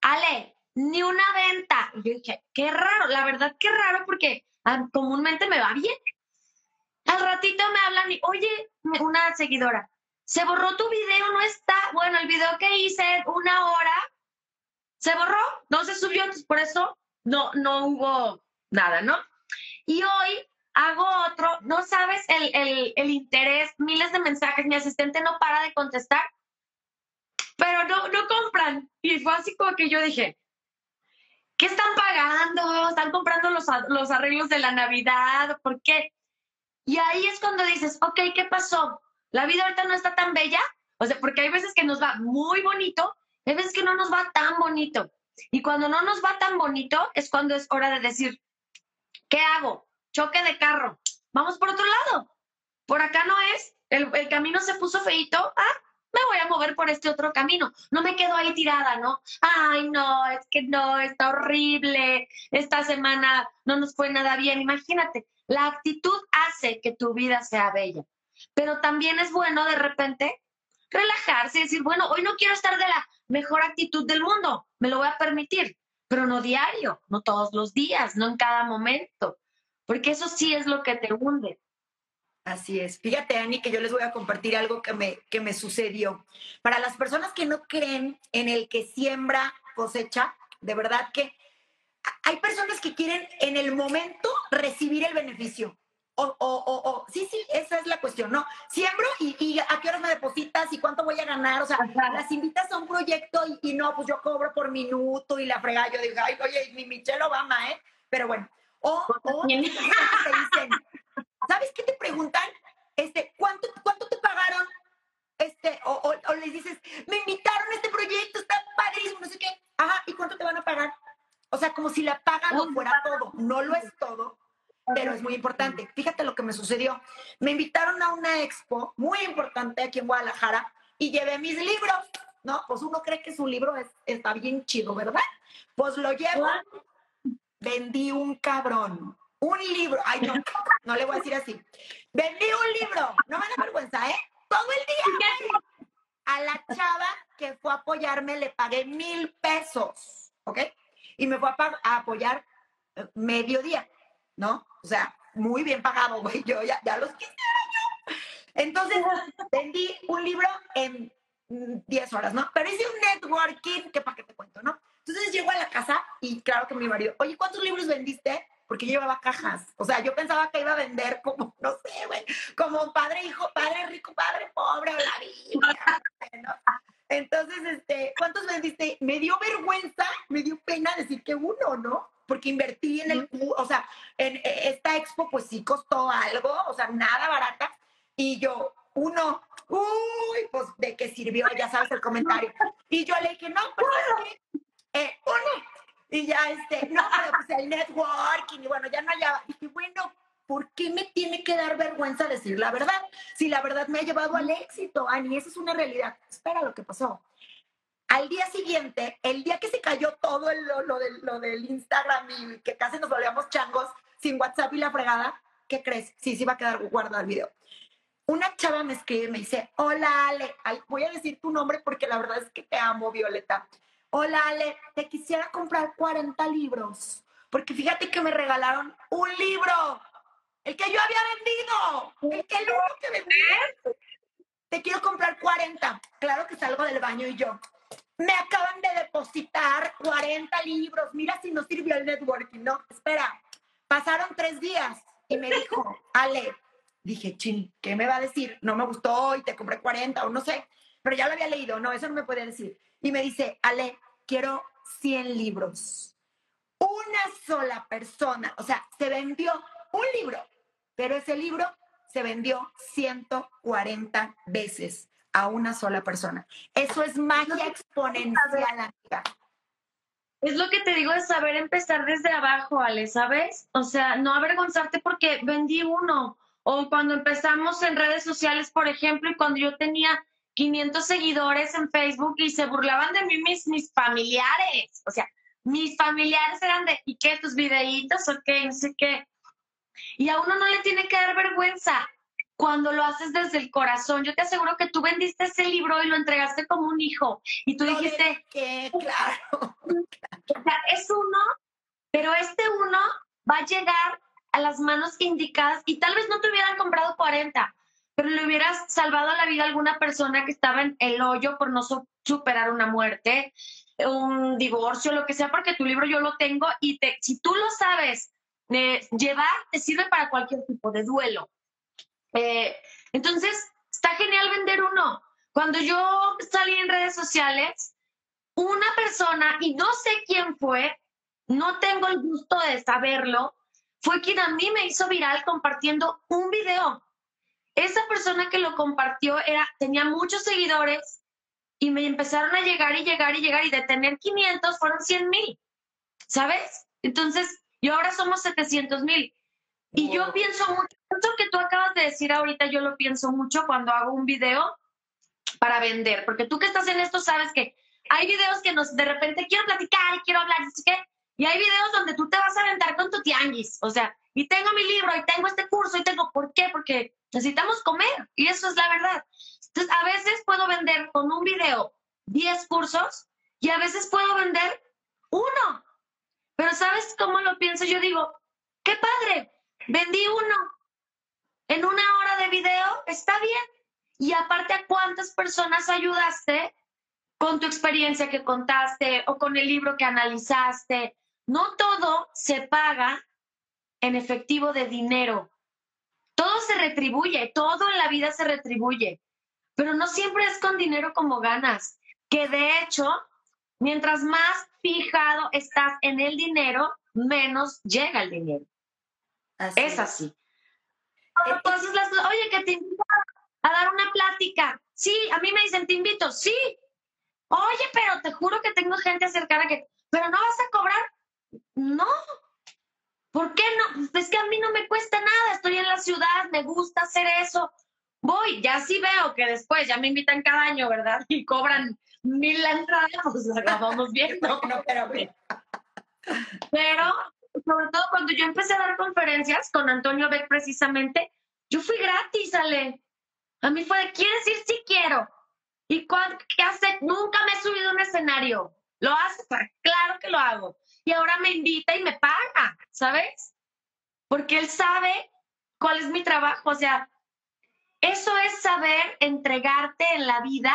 Ale, ni una venta. Y yo dije, qué raro, la verdad, qué raro porque ah, comúnmente me va bien. Al ratito me hablan y, oye, una seguidora, se borró tu video, no está. Bueno, el video que hice una hora se borró, no se subió, entonces por eso no, no hubo nada, ¿no? Y hoy hago otro, no sabes el, el, el interés, miles de mensajes, mi asistente no para de contestar pero no, no compran. Y fue así como que yo dije, ¿qué están pagando? ¿Están comprando los, los arreglos de la Navidad? ¿Por qué? Y ahí es cuando dices, ok, ¿qué pasó? La vida ahorita no está tan bella. O sea, porque hay veces que nos va muy bonito, hay veces que no nos va tan bonito. Y cuando no nos va tan bonito es cuando es hora de decir, ¿qué hago? Choque de carro. Vamos por otro lado. Por acá no es. El, el camino se puso feito. Ah, me voy a mover por este otro camino. No me quedo ahí tirada, ¿no? Ay, no, es que no, está horrible. Esta semana no nos fue nada bien. Imagínate, la actitud hace que tu vida sea bella. Pero también es bueno de repente relajarse y decir, bueno, hoy no quiero estar de la mejor actitud del mundo, me lo voy a permitir, pero no diario, no todos los días, no en cada momento, porque eso sí es lo que te hunde. Así es. Fíjate, Ani, que yo les voy a compartir algo que me, que me sucedió. Para las personas que no creen en el que siembra cosecha, de verdad que hay personas que quieren en el momento recibir el beneficio. O, o, o, sí, sí, esa es la cuestión, ¿no? Siembro y, a qué horas me depositas y cuánto voy a ganar. O sea, las invitas a un proyecto y, no, pues yo cobro por minuto y la frega. Yo digo, ay, oye, mi Michelle Obama, ¿eh? Pero bueno. O, o te dicen, ¿Sabes qué te preguntan? Este, ¿cuánto, cuánto te pagaron? Este, o, o, les dices, me invitaron a este proyecto, está padrísimo, no sé qué. Ajá, ¿y cuánto te van a pagar? O sea, como si la paga no fuera todo. No lo es todo, pero es muy importante. Fíjate lo que me sucedió. Me invitaron a una expo muy importante aquí en Guadalajara y llevé mis libros, ¿no? Pues uno cree que su libro está bien chido, ¿verdad? Pues lo llevo. Vendí un cabrón. Un libro. Ay, no, no le voy a decir así. Vendí un libro. No me da vergüenza, ¿eh? Todo el día. A la chava que fue a apoyarme le pagué mil pesos, ¿ok? Y me fue a, apoyar eh, mediodía, ¿no? O sea, muy bien pagado, güey. Yo ya, ya los quisiera yo. Entonces, vendí un libro en 10 horas, ¿no? Pero hice un networking, que para qué te cuento, ¿no? Entonces llego a la casa y claro que mi marido, oye, ¿cuántos libros vendiste? Porque yo llevaba cajas. O sea, yo pensaba que iba a vender como, no sé, güey, como padre, hijo, padre rico, padre pobre, o la Biblia, ¿no? Entonces, este, ¿cuántos vendiste? Me dio vergüenza, me dio pena decir que uno, ¿no? Porque invertí en el, o sea, en e, esta expo, pues sí costó algo, o sea, nada barata. Y yo, uno, uy, pues de qué sirvió, ya sabes el comentario. Y yo le dije, no, pues eh, uno. Y ya, este, no, pero pues el networking, y bueno, ya no hallaba. Dije, bueno, ¿por qué me tiene que dar vergüenza decir la verdad? Si la verdad me ha llevado al éxito, Ani, esa es una realidad. Espera lo que pasó. Al día siguiente, el día que se cayó todo lo, lo, del, lo del Instagram y que casi nos volvíamos changos sin WhatsApp y la fregada, ¿qué crees? Sí, sí va a quedar guardado el video una chava me escribe y me dice, hola Ale, voy a decir tu nombre porque la verdad es que te amo, Violeta. Hola Ale, te quisiera comprar 40 libros, porque fíjate que me regalaron un libro, el que yo había vendido, el que el uno que vendí. Te quiero comprar 40. Claro que salgo del baño y yo, me acaban de depositar 40 libros, mira si no sirvió el networking, no, espera, pasaron tres días y me dijo, Ale, dije, chin, ¿qué me va a decir? No me gustó y te compré 40 o no sé, pero ya lo había leído, no, eso no me puede decir. Y me dice, Ale, quiero 100 libros. Una sola persona, o sea, se vendió un libro, pero ese libro se vendió 140 veces a una sola persona. Eso es magia exponencial, amiga. Es lo que te digo de saber empezar desde abajo, Ale, ¿sabes? O sea, no avergonzarte porque vendí uno. O cuando empezamos en redes sociales, por ejemplo, y cuando yo tenía 500 seguidores en Facebook y se burlaban de mí mis, mis familiares. O sea, mis familiares eran de, ¿y qué? ¿Tus videitos o qué? No sé qué. Y a uno no le tiene que dar vergüenza cuando lo haces desde el corazón. Yo te aseguro que tú vendiste ese libro y lo entregaste como un hijo. Y tú dijiste... Que, claro. O sea, es uno, pero este uno va a llegar a las manos indicadas y tal vez no te hubieran comprado 40, pero le hubieras salvado la vida a alguna persona que estaba en el hoyo por no superar una muerte, un divorcio, lo que sea, porque tu libro yo lo tengo y te, si tú lo sabes eh, llevar, te sirve para cualquier tipo de duelo. Eh, entonces, está genial vender uno. Cuando yo salí en redes sociales, una persona, y no sé quién fue, no tengo el gusto de saberlo, fue quien a mí me hizo viral compartiendo un video. Esa persona que lo compartió era, tenía muchos seguidores y me empezaron a llegar y llegar y llegar y de tener 500 fueron 100 mil, ¿sabes? Entonces, y ahora somos 700 mil. Y yo pienso mucho, eso que tú acabas de decir ahorita, yo lo pienso mucho cuando hago un video para vender, porque tú que estás en esto sabes que hay videos que nos de repente quiero platicar quiero hablar, así que y hay videos donde tú te vas a aventar con tu tianguis, o sea, y tengo mi libro, y tengo este curso, y tengo, ¿por qué? Porque necesitamos comer, y eso es la verdad. Entonces, a veces puedo vender con un video 10 cursos, y a veces puedo vender uno. Pero ¿sabes cómo lo pienso? Yo digo, qué padre, vendí uno. En una hora de video, está bien. Y aparte, ¿a cuántas personas ayudaste con tu experiencia que contaste o con el libro que analizaste no todo se paga en efectivo de dinero. Todo se retribuye, todo en la vida se retribuye, pero no siempre es con dinero como ganas, que de hecho, mientras más fijado estás en el dinero, menos llega el dinero. es así. Entonces, las, oye, que te invito a dar una plática. Sí, a mí me dicen, te invito, sí. Oye, pero te juro que tengo gente cercana que, pero no vas a cobrar. No. ¿Por qué no? Es que a mí no me cuesta nada, estoy en la ciudad, me gusta hacer eso. Voy, ya sí veo que después ya me invitan cada año, ¿verdad? Y cobran mil la entrada, pues vamos viendo. No, pero, pero, sobre todo cuando yo empecé a dar conferencias con Antonio Beck precisamente, yo fui gratis, Ale. A mí fue de, ¿quieres ir? Sí quiero. ¿Y qué hace? Nunca me he subido a un escenario. ¿Lo hace? Claro que lo hago. Y ahora me invita y me paga, ¿sabes? Porque él sabe cuál es mi trabajo. O sea, eso es saber entregarte en la vida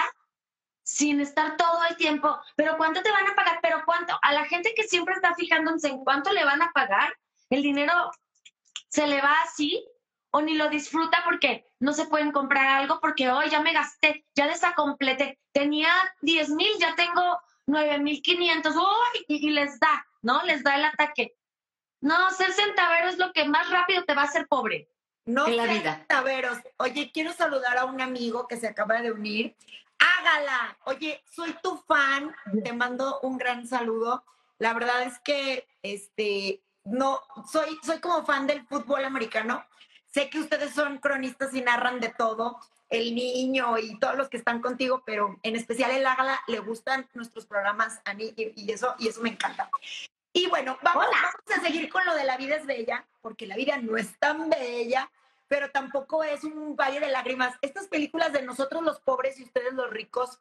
sin estar todo el tiempo, pero ¿cuánto te van a pagar? Pero ¿cuánto? A la gente que siempre está fijándose en cuánto le van a pagar, el dinero se le va así o ni lo disfruta porque no se pueden comprar algo porque hoy ya me gasté, ya desacompleté, tenía 10 mil, ya tengo 9 mil 500, y, y les da, ¿no? Les da el ataque. No, ser centavero es lo que más rápido te va a hacer pobre. No en la vida. Centaveros. Oye, quiero saludar a un amigo que se acaba de unir hágala. Oye, soy tu fan, te mando un gran saludo. La verdad es que este no soy soy como fan del fútbol americano. Sé que ustedes son cronistas y narran de todo, el niño y todos los que están contigo, pero en especial el Ágala le gustan nuestros programas Ani y, eso y eso me encanta. Y bueno, vamos, vamos a seguir con lo de la vida es bella, porque la vida no es tan bella pero tampoco es un valle de lágrimas. Estas películas de nosotros los pobres y ustedes los ricos,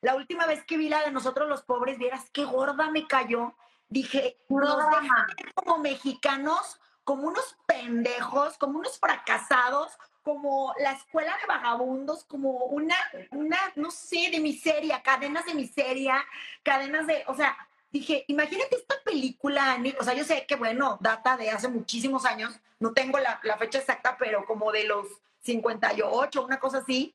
la última vez que vi la de nosotros los pobres, vieras qué gorda me cayó. Dije, nos dejan como mexicanos, como unos pendejos, como unos fracasados, como la escuela de vagabundos, como una, una, no sé, de miseria, cadenas de miseria, cadenas de, o sea, dije, imagínate esta película, o sea, yo sé que, bueno, data de hace muchísimos años, no tengo la, fecha exacta, pero como de los 58, una cosa así,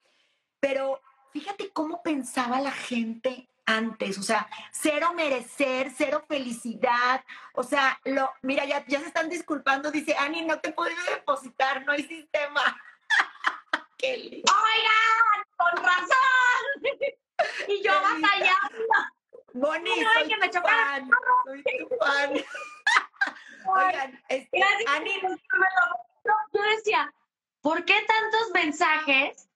pero fíjate cómo pensaba la gente antes, o sea, cero merecer, cero felicidad, o sea, lo, mira, ya, ya se están disculpando, dice, Ani, no te puedo depositar, no hay sistema. Qué lindo. Oigan, con razón. y yo batallando. Moni, soy, que tu fan, soy tu fan. Oigan, este, Ani, yo decía, ¿por qué tantos mensajes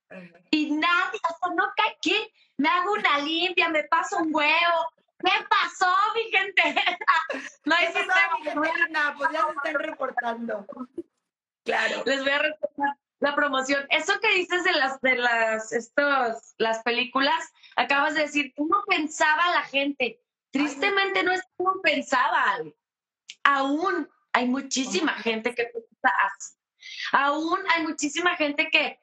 y nadie, o sea, no cae ¿qué? Me hago una limpia, me paso un huevo. ¿Qué pasó, mi gente? no hay nada, pues ya se están reportando. Claro. Les voy a reportar la promoción. Eso que dices de las, de las, estos, las películas, acabas de decir, ¿cómo pensaba la gente? Tristemente no es como pensaba. Aún hay muchísima gente que piensa así. Aún hay muchísima gente que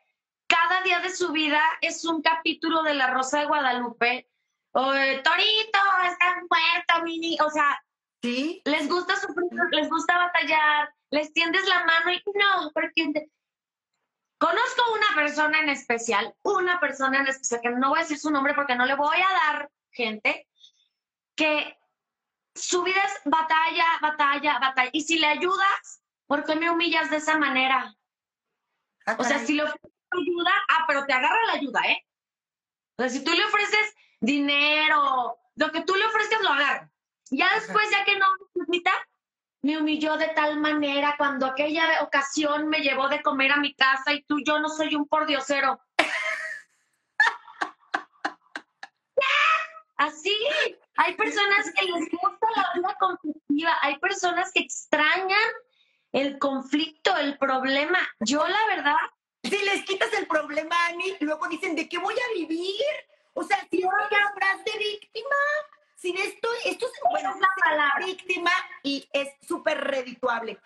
cada día de su vida es un capítulo de La Rosa de Guadalupe. O, Torito, estás muerto, mini. O sea, ¿Sí? les gusta sufrir, les gusta batallar, les tiendes la mano y no, porque Conozco una persona en especial, una persona en especial, que no voy a decir su nombre porque no le voy a dar gente, que su vida es batalla, batalla, batalla. Y si le ayudas, ¿por qué me humillas de esa manera? Ah, o sea, si le ofreces ayuda, ah, pero te agarra la ayuda, ¿eh? O sea, si tú le ofreces dinero, lo que tú le ofreces lo agarra. Ya después, ya que no necesita, me humilló de tal manera cuando aquella ocasión me llevó de comer a mi casa y tú, yo no soy un pordiosero. Así, hay personas que les gusta la vida conflictiva, hay personas que extrañan el conflicto, el problema. Yo, la verdad. Si les quitas el problema, Ani, luego dicen, ¿de qué voy a vivir? O sea, si no hablas de víctima, sin esto, esto es, bueno, víctima y es súper redituable.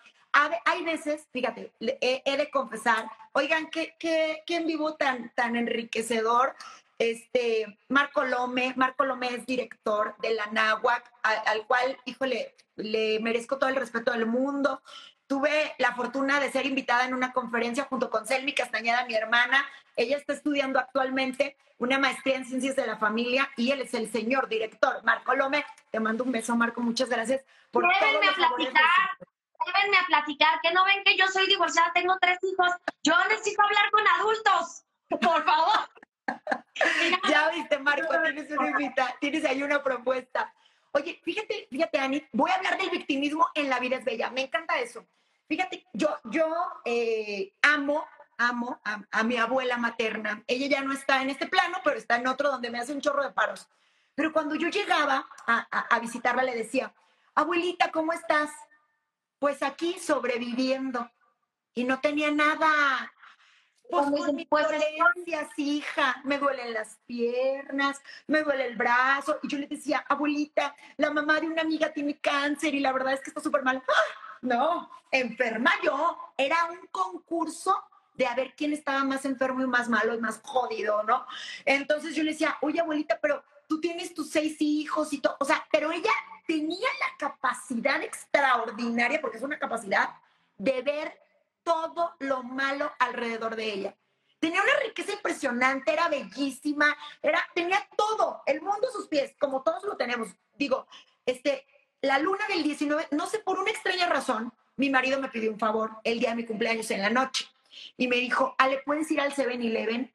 Hay veces, fíjate, he, de confesar, oigan, qué, qué, qué en vivo tan, tan enriquecedor. Este, Marco Lome, Marco Lome es director de la NAWAC, al, cual, híjole, le merezco todo el respeto del mundo. Tuve la fortuna de ser invitada en una conferencia junto con Selmi Castañeda, mi hermana. Ella está estudiando actualmente una maestría en ciencias de la familia y él es el señor director, Marco Lome. Te mando un beso, Marco, muchas gracias por a platicar, déjenme a platicar, que no ven que yo soy divorciada, tengo tres hijos, yo necesito hablar con adultos, por favor. ya viste, Marco, tienes, una invita, tienes ahí una propuesta. Oye, fíjate, fíjate, Ani, voy a hablar del victimismo en La vida es bella. Me encanta eso. Fíjate, yo, yo eh, amo, amo a, mi abuela materna. Ella ya no está en este plano, pero está en otro donde me hace un chorro de paros. Pero cuando yo llegaba a, a visitarla, le decía, abuelita, ¿cómo estás? Pues aquí sobreviviendo. Y no tenía nada, pues mi pues dolencias, hija, me duelen las piernas, me duele el brazo. Y yo le decía, abuelita, la mamá de una amiga tiene cáncer y la verdad es que está súper mal. ¡Ah! No, enferma yo. Era un concurso de a ver quién estaba más enfermo y más malo y más jodido, ¿no? Entonces yo le decía, oye, abuelita, pero tú tienes tus seis hijos y todo. O sea, pero ella tenía la capacidad extraordinaria, porque es una capacidad de ver todo lo malo alrededor de ella. Tenía una riqueza impresionante, era bellísima, era, tenía todo, el mundo a sus pies, como todos lo tenemos. Digo, este, la luna del 19, no sé, por una extraña razón, mi marido me pidió un favor el día de mi cumpleaños en la noche y me dijo, Ale, ¿puedes ir al 7-Eleven?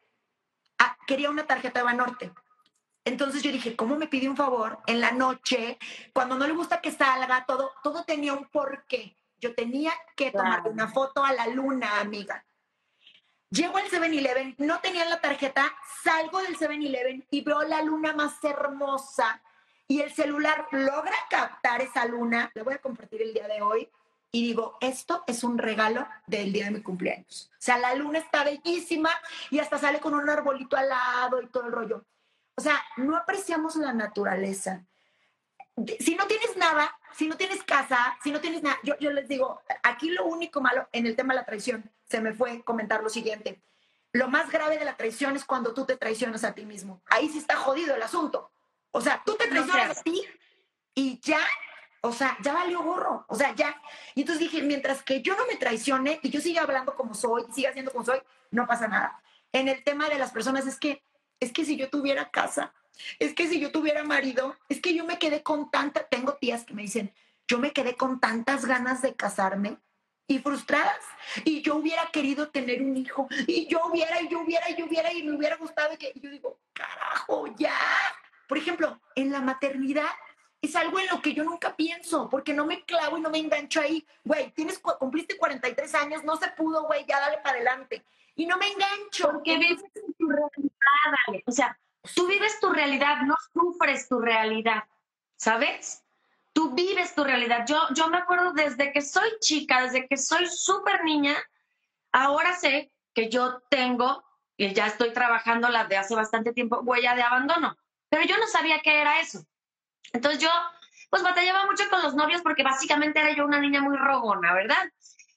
Ah, quería una tarjeta de Banorte. Entonces yo dije, ¿cómo me pide un favor en la noche? Cuando no le gusta que salga, todo, todo tenía un porqué. Yo tenía que tomar una foto a la luna, amiga. Llego al 7-Eleven, no tenía la tarjeta, salgo del 7-Eleven y veo la luna más hermosa y el celular logra captar esa luna. La voy a compartir el día de hoy y digo, esto es un regalo del día de mi cumpleaños. O sea, la luna está bellísima y hasta sale con un arbolito al lado y todo el rollo. O sea, no apreciamos la naturaleza si no tienes nada, si no tienes casa, si no tienes nada, yo, yo les digo, aquí lo único malo en el tema de la traición, se me fue comentar lo siguiente. Lo más grave de la traición es cuando tú te traicionas a ti mismo. Ahí sí está jodido el asunto. O sea, tú te traicionas a ti y ya, o sea, ya valió gorro. O sea, ya. Y entonces dije, mientras que yo no me traicione y yo siga hablando como soy, siga siendo como soy, no pasa nada. En el tema de las personas es que, es que si yo tuviera casa, es que si yo tuviera marido, es que yo me quedé con tanta, tengo tías que me dicen, yo me quedé con tantas ganas de casarme y frustradas. Y yo hubiera querido tener un hijo. Y yo hubiera, y yo hubiera, y yo hubiera, y me hubiera gustado. que yo digo, carajo, ya. Por ejemplo, en la maternidad es algo en lo que yo nunca pienso, porque no me clavo y no me engancho ahí. Güey, tienes, cumpliste 43 años, no se pudo, güey, ya dale para adelante. Y no me engancho. Porque en tu realidad, O sea, Tú vives tu realidad, no sufres tu realidad, ¿sabes? Tú vives tu realidad. Yo, yo me acuerdo desde que soy chica, desde que soy súper niña, ahora sé que yo tengo, y ya estoy trabajando la de hace bastante tiempo, huella de abandono, pero yo no sabía qué era eso. Entonces yo, pues batallaba mucho con los novios porque básicamente era yo una niña muy rogona, ¿verdad?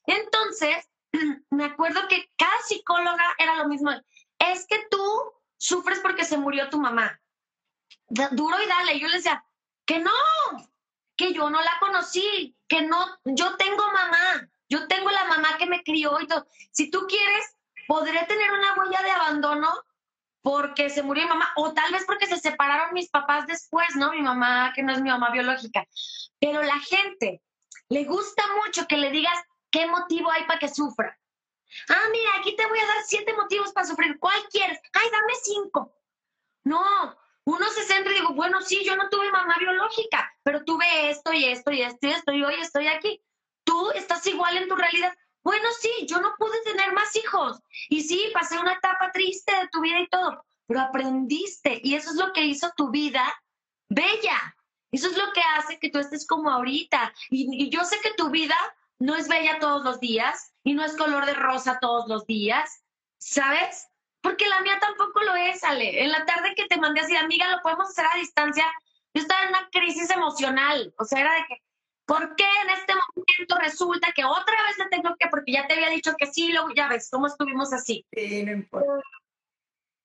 Entonces, me acuerdo que cada psicóloga era lo mismo. Es que tú sufres porque se murió tu mamá. Duro y dale. Yo le decía, que no, que yo no la conocí, que no, yo tengo mamá, yo tengo la mamá que me crió y todo. Si tú quieres, podré tener una huella de abandono porque se murió mi mamá, o tal vez porque se separaron mis papás después, ¿no? Mi mamá, que no es mi mamá biológica. Pero la gente le gusta mucho que le digas qué motivo hay para que sufra. Ah, mira, aquí te voy a dar siete motivos para sufrir. ¿Cuál quieres? Ay, dame cinco. No, uno se centra y digo, bueno, sí, yo no tuve mamá biológica, pero tuve esto y esto y esto y esto y hoy estoy aquí. Tú estás igual en tu realidad. Bueno, sí, yo no pude tener más hijos. Y sí, pasé una etapa triste de tu vida y todo, pero aprendiste y eso es lo que hizo tu vida bella. Eso es lo que hace que tú estés como ahorita. Y, y yo sé que tu vida no es bella todos los días y no es color de rosa todos los días, ¿sabes? Porque la mía tampoco lo es, Ale. En la tarde que te mandé así, amiga, lo podemos hacer a distancia. Yo estaba en una crisis emocional. O sea, era de que, ¿por qué en este momento resulta que otra vez le tengo que, porque ya te había dicho que sí, luego ya ves cómo estuvimos así? Sí, no importa.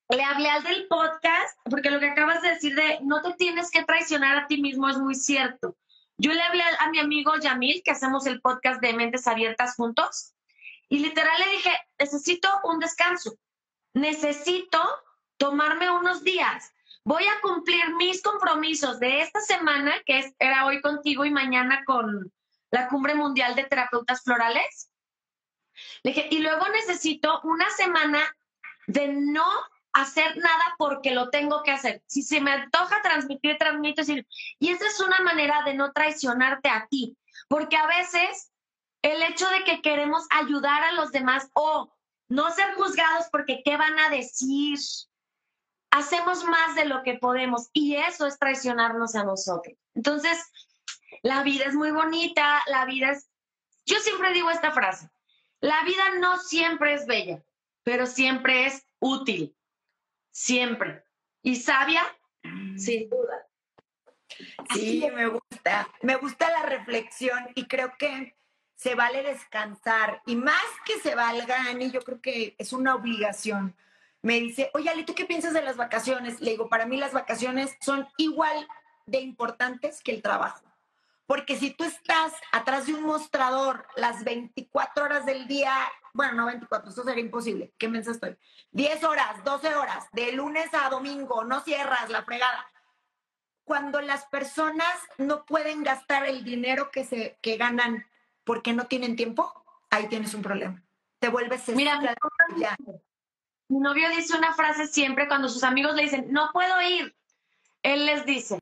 Le hablé al del podcast, porque lo que acabas de decir de no te tienes que traicionar a ti mismo es muy cierto. Yo le hablé a, mi amigo Yamil, que hacemos el podcast de Mentes Abiertas juntos, y literal le dije, necesito un descanso, necesito tomarme unos días. Voy a cumplir mis compromisos de esta semana, que es, era hoy contigo y mañana con la Cumbre Mundial de Terapeutas Florales. Le dije, y luego necesito una semana de no hacer nada porque lo tengo que hacer. Si se me antoja transmitir, transmito. Y esa es una manera de no traicionarte a ti, porque a veces el hecho de que queremos ayudar a los demás o no ser juzgados porque qué van a decir, hacemos más de lo que podemos y eso es traicionarnos a nosotros. Entonces, la vida es muy bonita, la vida es, yo siempre digo esta frase, la vida no siempre es bella, pero siempre es útil, siempre. ¿Y sabia? Mm. Sin duda. Sí, me gusta, me gusta la reflexión y creo que se vale descansar y más que se valga, Ani, yo creo que es una obligación. Me dice, oye, Ali, ¿tú qué piensas de las vacaciones? Le digo, para mí las vacaciones son igual de importantes que el trabajo. Porque si tú estás atrás de un mostrador las 24 horas del día, bueno, no 24, eso sería imposible. ¿Qué mensaje estoy? 10 horas, 12 horas, de lunes a domingo, no cierras la fregada. Cuando las personas no pueden gastar el dinero que, se, que ganan porque no tienen tiempo, ahí tienes un problema. Te vuelves... Mira, mi novio dice una frase siempre cuando sus amigos le dicen, no puedo ir. Él les dice,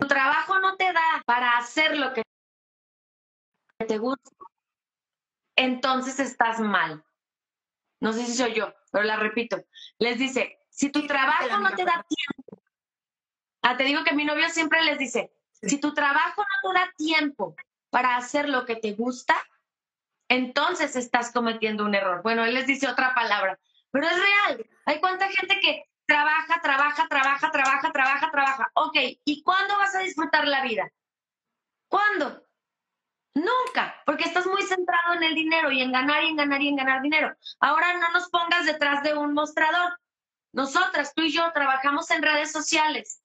tu trabajo no te da para hacer lo que te gusta, entonces estás mal. No sé si soy yo, pero la repito. Les dice, si tu trabajo no te da tiempo, ah, te digo que mi novio siempre les dice, si tu trabajo no te da tiempo para hacer lo que te gusta, entonces estás cometiendo un error. Bueno, él les dice otra palabra, pero es real. Hay cuánta gente que trabaja, trabaja, trabaja, trabaja, trabaja, trabaja. Ok, ¿y cuándo vas a disfrutar la vida? ¿Cuándo? Nunca, porque estás muy centrado en el dinero y en ganar y en ganar y en ganar dinero. Ahora no nos pongas detrás de un mostrador. Nosotras, tú y yo, trabajamos en redes sociales.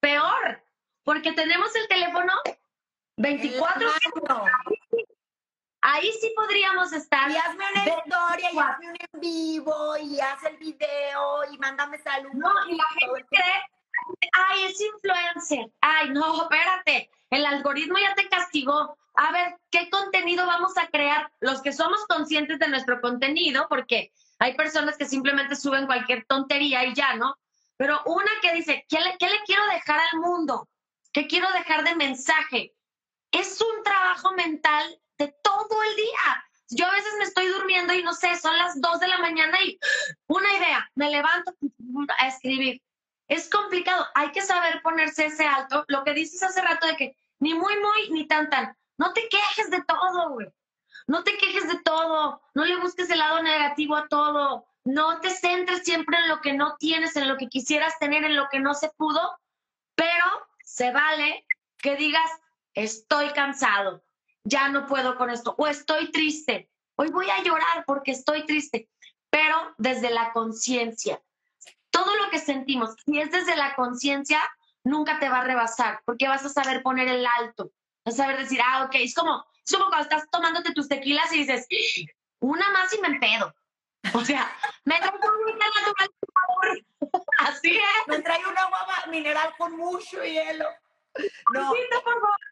Peor, porque tenemos el teléfono 24 Ahí sí podríamos estar. Y hazme una historia, y hazme un en vivo, y haz el video, y mándame saludos. No, y la gente cree, ay, es influencer. Ay, no, espérate, el algoritmo ya te castigó. A ver, ¿qué contenido vamos a crear? Los que somos conscientes de nuestro contenido, porque hay personas que simplemente suben cualquier tontería y ya, ¿no? Pero una que dice, ¿qué le, qué le quiero dejar al mundo? ¿Qué quiero dejar de mensaje? Es un trabajo mental de todo el día. Yo a veces me estoy durmiendo y no sé, son las dos de la mañana y una idea, me levanto a escribir. Es complicado, hay que saber ponerse ese alto. Lo que dices hace rato de que ni muy, muy, ni tan, tan. No te quejes de todo, güey. No te quejes de todo. No le busques el lado negativo a todo. No te centres siempre en lo que no tienes, en lo que quisieras tener, en lo que no se pudo. Pero se vale que digas, estoy cansado, ya no puedo con esto, o estoy triste, hoy voy a llorar porque estoy triste, pero desde la conciencia. Todo lo que sentimos, si es desde la conciencia, nunca te va a rebasar, porque vas a saber poner el alto, vas a saber decir, ah, ok, es como, cuando estás tomándote tus tequilas y dices, una más y me empedo. O sea, me traigo una natural, así es. Me traigo una agua mineral con mucho hielo. No,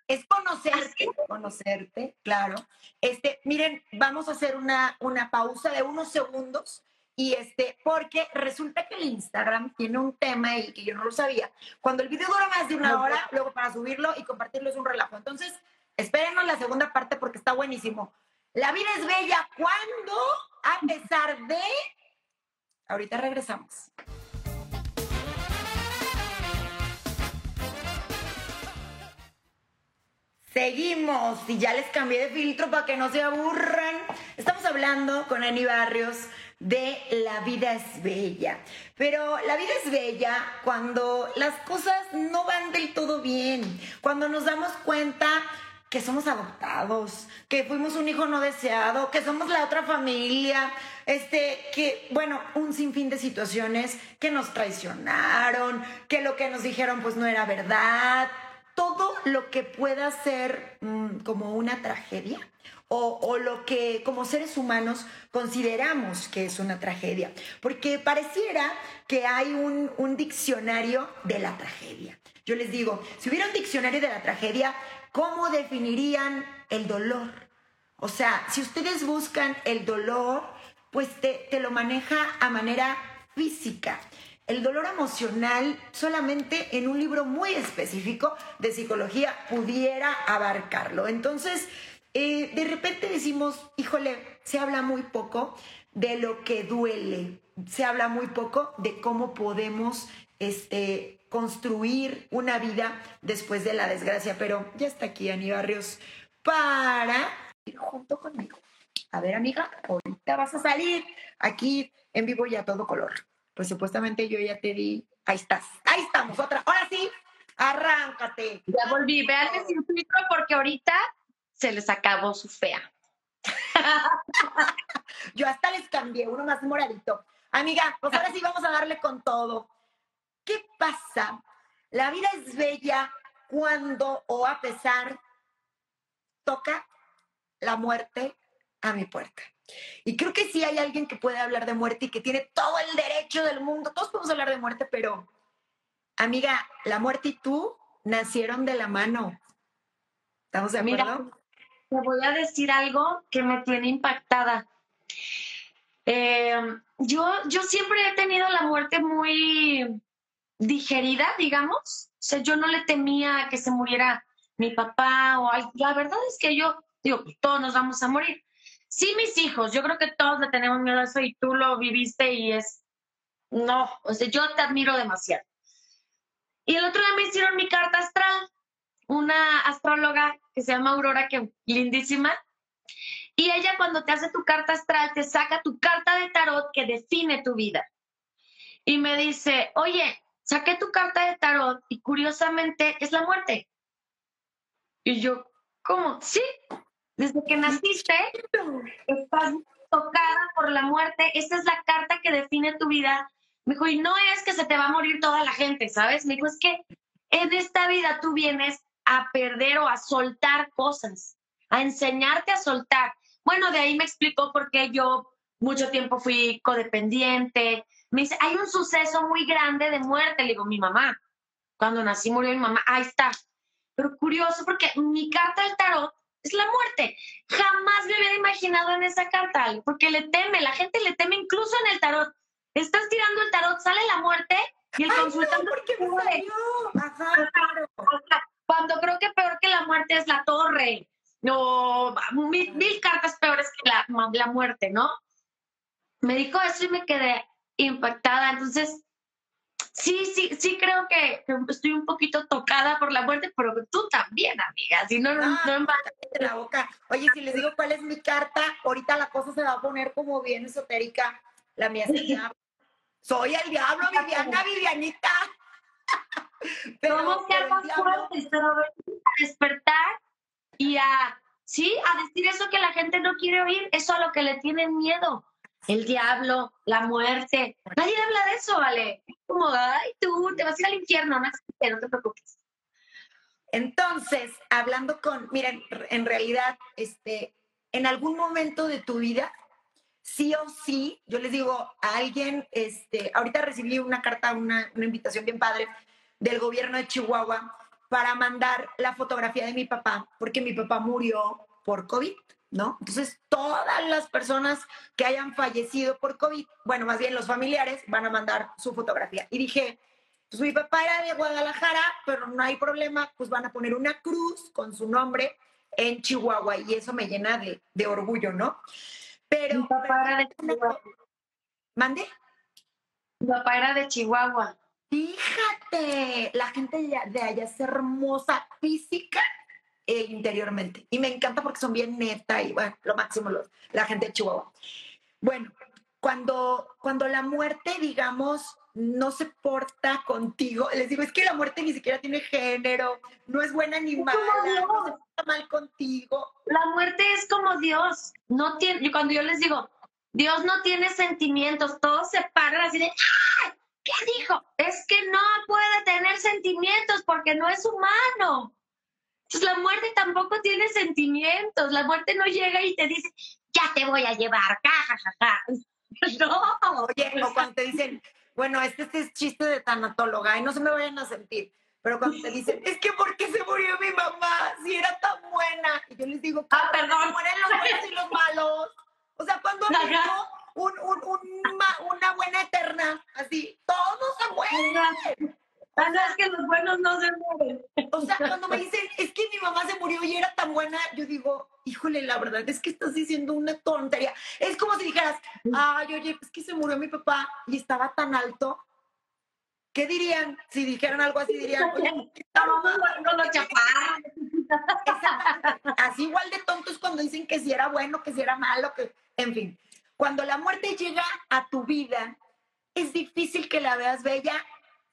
es conocerte, conocerte, claro. Este, miren, vamos a hacer una, una pausa de unos segundos y este, porque resulta que el Instagram tiene un tema y que yo no lo sabía. Cuando el video dura más de una hora, luego para subirlo y compartirlo es un relajo. Entonces, espérenos la segunda parte porque está buenísimo. La vida es bella cuando, a pesar de... Ahorita regresamos. Seguimos y ya les cambié de filtro para que no se aburran. Estamos hablando con Ani Barrios de La vida es bella. Pero la vida es bella cuando las cosas no van del todo bien, cuando nos damos cuenta que somos adoptados, que fuimos un hijo no deseado, que somos la otra familia, este, que, bueno, un sinfín de situaciones que nos traicionaron, que lo que nos dijeron pues no era verdad, todo lo que pueda ser mm, como una tragedia o, lo que como seres humanos consideramos que es una tragedia, porque pareciera que hay un, diccionario de la tragedia. Yo les digo, si hubiera un diccionario de la tragedia, ¿cómo definirían el dolor? O sea, si ustedes buscan el dolor, pues te lo maneja a manera física. El dolor emocional solamente en un libro muy específico de psicología pudiera abarcarlo. Entonces, eh, de repente decimos, híjole, se habla muy poco de lo que duele, se habla muy poco de cómo podemos este, construir una vida después de la desgracia, pero ya está aquí Ani Barrios para ir junto conmigo. A ver, amiga, ahorita vas a salir aquí en vivo y a todo color. Pues supuestamente yo ya te di. Ahí estás, ahí estamos, otra. Ahora sí, arráncate. Ya volví, veanme sin filtro porque ahorita se les acabó su fea. yo hasta les cambié uno más moradito. Amiga, pues ahora sí vamos a darle con todo. ¿Qué pasa? La vida es bella cuando o a pesar toca la muerte a mi puerta. Y creo que sí hay alguien que puede hablar de muerte y que tiene todo el derecho del mundo. Todos podemos hablar de muerte, pero amiga, la muerte y tú nacieron de la mano. ¿Estamos de acuerdo? Mira, te voy a decir algo que me tiene impactada. Eh, yo, yo siempre he tenido la muerte muy digerida, digamos. O sea, yo no le temía que se muriera mi papá o algo. La verdad es que yo digo, todos nos vamos a morir. Sí, mis hijos, yo creo que todos le tenemos miedo a eso y tú lo viviste y es, no, o sea, yo te admiro demasiado. Y el otro día me hicieron mi carta astral, una astróloga que se llama Aurora, que lindísima, y ella cuando te hace tu carta astral te saca tu carta de tarot que define tu vida. Y me dice, oye, saqué tu carta de tarot y curiosamente es la muerte. Y yo, ¿cómo? Sí, desde que naciste estás tocada por la muerte, esta es la carta que define tu vida. Me dijo, y no es que se te va a morir toda la gente, ¿sabes? Me dijo, es que en esta vida tú vienes a perder o a soltar cosas, a enseñarte a soltar. Bueno, de ahí me explicó por qué yo mucho tiempo fui codependiente. Me dice, hay un suceso muy grande de muerte. Le digo, mi mamá. Cuando nací murió mi mamá. Ahí está. Pero curioso porque mi carta del tarot es la muerte. Jamás me hubiera imaginado en esa carta, porque le teme, la gente le teme incluso en el tarot. Estás tirando el tarot, sale la muerte y el consultante... Cuando creo que peor que la muerte es la torre no, mil, cartas peores que la, la muerte, ¿no? Me dijo eso y me quedé impactada. Entonces, sí, sí, sí creo que, estoy un poquito tocada por la muerte, pero tú también, amiga. Si no, no, no, la boca. Oye, si les digo cuál es mi carta, ahorita la cosa se va a poner como bien esotérica. La mía es el diablo. Soy el diablo, Viviana, Vivianita. pero Somos más fuertes, pero a despertar y a, sí, a decir eso que la gente no quiere oír, eso a lo que le tienen miedo. El diablo, la muerte. Nadie habla de eso, ¿vale? Como, ay, tú te vas a ir al infierno, no, no te preocupes. Entonces, hablando con, miren, en realidad, este, en algún momento de tu vida, sí o sí, yo les digo a alguien, este, ahorita recibí una carta, una, una invitación bien padre del gobierno de Chihuahua para mandar la fotografía de mi papá, porque mi papá murió por COVID, ¿no? Entonces, todas las personas que hayan fallecido por COVID, bueno, más bien los familiares, van a mandar su fotografía. Y dije, pues mi papá era de Guadalajara, pero no hay problema, pues van a poner una cruz con su nombre en Chihuahua y eso me llena de, de orgullo, ¿no? Pero... Mi papá era de Chihuahua. ¿Mande? Mi papá era de Chihuahua. Fíjate, la gente de allá es hermosa física e interiormente. Y me encanta porque son bien neta y bueno, lo máximo la gente de Chihuahua. Bueno, cuando, cuando la muerte, digamos, no se porta contigo, les digo, es que la muerte ni siquiera tiene género, no es buena ni mala, no se porta mal contigo. La muerte es como Dios, no tiene, cuando yo les digo, Dios no tiene sentimientos, todos se paran así de, ¡ay! ¿Qué dijo? Es que no puede tener sentimientos porque no es humano. Entonces la muerte tampoco tiene sentimientos. La muerte no llega y te dice, ya te voy a llevar, ja, No. Oye, o cuando te dicen, bueno, este, este, es chiste de tanatóloga y no se me vayan a sentir. Pero cuando te dicen, es que ¿por qué se murió mi mamá si era tan buena? Y yo les digo, ah, perdón. mueren los buenos y los malos. O sea, cuando un, un, una buena eterna Ah, es que los buenos no se mueren. O sea, cuando me dicen, es que mi mamá se murió y era tan buena, yo digo, híjole, la verdad es que estás diciendo una tontería. Es como si dijeras, ay, oye, es que se murió mi papá y estaba tan alto. ¿Qué dirían? Si dijeran algo así, dirían, oye, no lo Así igual de tontos cuando dicen que si era bueno, que si era malo, que, en fin. Cuando la muerte llega a tu vida, es difícil que la veas bella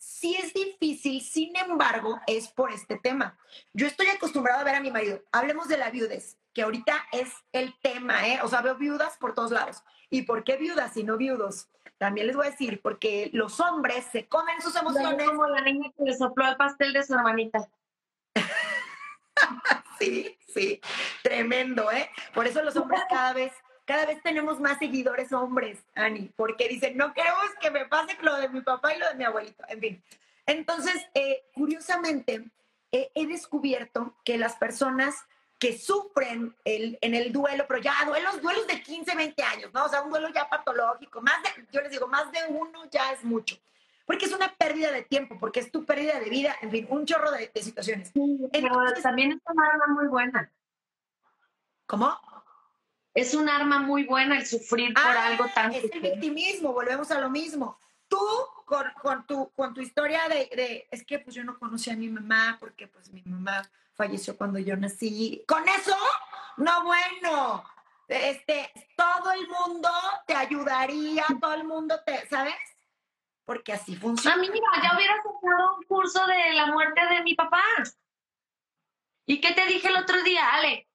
sí es difícil, sin embargo, es por este tema. Yo estoy acostumbrada a ver a mi marido. Hablemos de la viudez, que ahorita es el tema, ¿eh? O sea, veo viudas por todos lados. ¿Y por qué viudas y no viudos? También les voy a decir, porque los hombres se comen sus emociones. Como la niña que le sopló el pastel de su hermanita. sí, sí, tremendo, ¿eh? Por eso los hombres cada vez cada vez tenemos más seguidores hombres, Ani, porque dicen, no queremos que me pase lo de mi papá y lo de mi abuelito, en fin. Entonces, eh, curiosamente, eh, he descubierto que las personas que sufren el, en el duelo, pero ya duelos, duelos de 15, 20 años, ¿no? O sea, un duelo ya patológico, más de, yo les digo, más de uno ya es mucho, porque es una pérdida de tiempo, porque es tu pérdida de vida, en fin, un chorro de, situaciones. pero también es una arma muy buena. ¿Cómo? Es un arma muy buena el sufrir por ah, algo tan... Es el victimismo, volvemos a lo mismo. Tú, con, con, tu, con tu historia de, de, es que pues yo no conocí a mi mamá porque pues mi mamá falleció cuando yo nací. Con eso, no bueno. Este, todo el mundo te ayudaría, todo el mundo te, ¿sabes? Porque así funciona. A mí, ya hubiera sacado un curso de la muerte de mi papá. ¿Y qué te dije el otro día, Ale?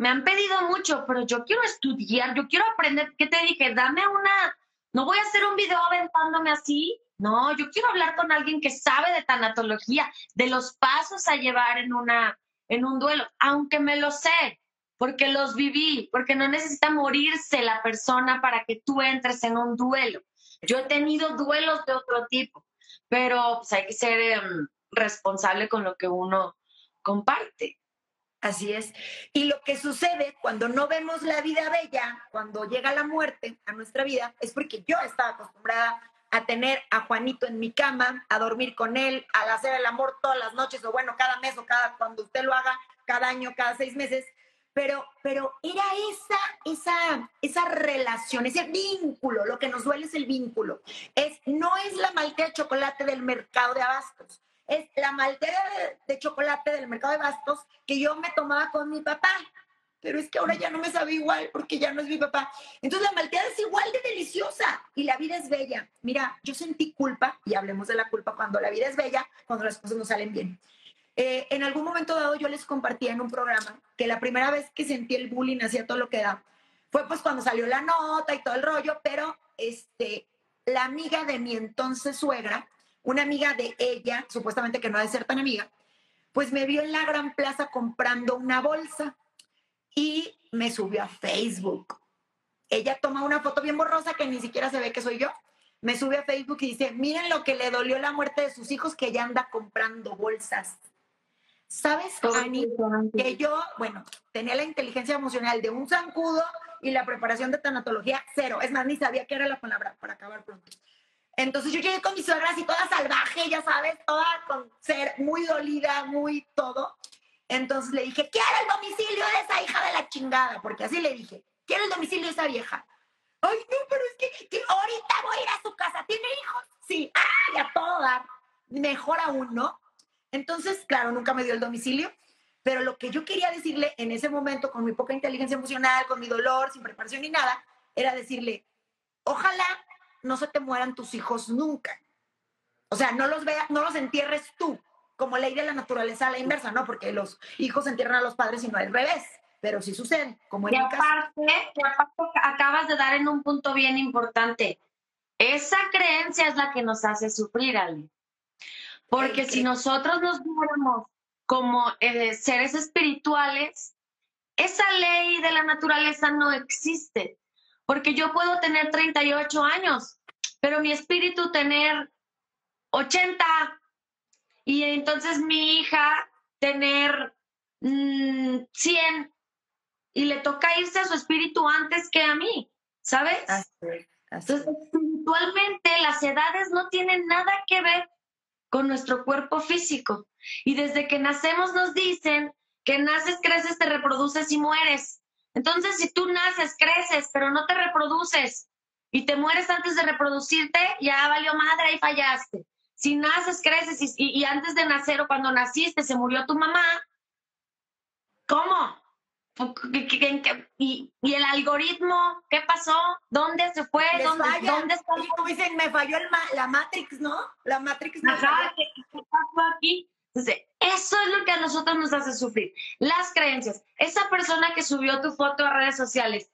Me han pedido mucho, pero yo quiero estudiar, yo quiero aprender. ¿Qué te dije? Dame una, no voy a hacer un video aventándome así. No, yo quiero hablar con alguien que sabe de tanatología, de los pasos a llevar en una, en un duelo, aunque me lo sé, porque los viví, porque no necesita morirse la persona para que tú entres en un duelo. Yo he tenido duelos de otro tipo, pero pues, hay que ser em, responsable con lo que uno comparte. Así es. Y lo que sucede cuando no vemos la vida bella, cuando llega la muerte a nuestra vida, es porque yo estaba acostumbrada a tener a Juanito en mi cama, a dormir con él, a hacer el amor todas las noches, o bueno, cada mes o cada, cuando usted lo haga, cada año, cada seis meses. Pero, pero era esa, esa, esa relación, ese vínculo, lo que nos duele es el vínculo. Es, no es la maltea de chocolate del mercado de abastos es la malteada de, chocolate del mercado de bastos que yo me tomaba con mi papá. Pero es que ahora ya no me sabe igual porque ya no es mi papá. Entonces la malteada es igual de deliciosa y la vida es bella. Mira, yo sentí culpa, y hablemos de la culpa cuando la vida es bella, cuando las cosas no salen bien. Eh, en algún momento dado yo les compartía en un programa que la primera vez que sentí el bullying hacía todo lo que da fue pues cuando salió la nota y todo el rollo, pero este, la amiga de mi entonces suegra una amiga de ella, supuestamente que no ha de ser tan amiga, pues me vio en la gran plaza comprando una bolsa y me subió a Facebook. Ella toma una foto bien borrosa que ni siquiera se ve que soy yo. Me sube a Facebook y dice, miren lo que le dolió la muerte de sus hijos, que ella anda comprando bolsas. ¿Sabes, Ani? Que yo, bueno, tenía la inteligencia emocional de un zancudo y la preparación de tanatología cero. Es más, ni sabía qué era la palabra para acabar pronto. Entonces yo llegué con mis suegras y toda salvaje, ya sabes, toda con ser muy dolida, muy todo. Entonces le dije, quiero el domicilio de esa hija de la chingada, porque así le dije, quiero el domicilio de esa vieja. Ay, no, pero es que, ahorita voy a ir a su casa. ¿Tiene hijos? Sí. Ay, a todo dar. Mejor aún, ¿no? Entonces, claro, nunca me dio el domicilio, pero lo que yo quería decirle en ese momento, con mi poca inteligencia emocional, con mi dolor, sin preparación ni nada, era decirle, ojalá no se te mueran tus hijos nunca. O sea, no los veas, no los entierres tú, como ley de la naturaleza a la inversa, ¿no? Porque los hijos entierran a los padres y no al revés. Pero sí sucede, como en y aparte, acabas de dar en un punto bien importante. Esa creencia es la que nos hace sufrir, Ale. Porque si nosotros nos viéramos como eh, seres espirituales, esa ley de la naturaleza no existe porque yo puedo tener 38 años, pero mi espíritu tener 80 y entonces mi hija tener 100 mm, y le toca irse a su espíritu antes que a mí, ¿sabes? Entonces, espiritualmente las edades no tienen nada que ver con nuestro cuerpo físico. Y desde que nacemos nos dicen que naces, creces, te reproduces y mueres. Entonces, si tú naces, creces, pero no te reproduces y te mueres antes de reproducirte, ya valió madre y fallaste. Si naces, creces y, antes de nacer o cuando naciste se murió tu mamá, ¿cómo? ¿Y, y el algoritmo? ¿Qué pasó? ¿Dónde se fue? ¿Dónde, ¿dónde está? Como dicen, me falló el la Matrix, ¿no? La Matrix. Me Ajá, ¿qué, pasó aquí? Entonces, eso es lo que a nosotros nos hace sufrir. Las creencias. Esa persona que subió tu foto a redes sociales,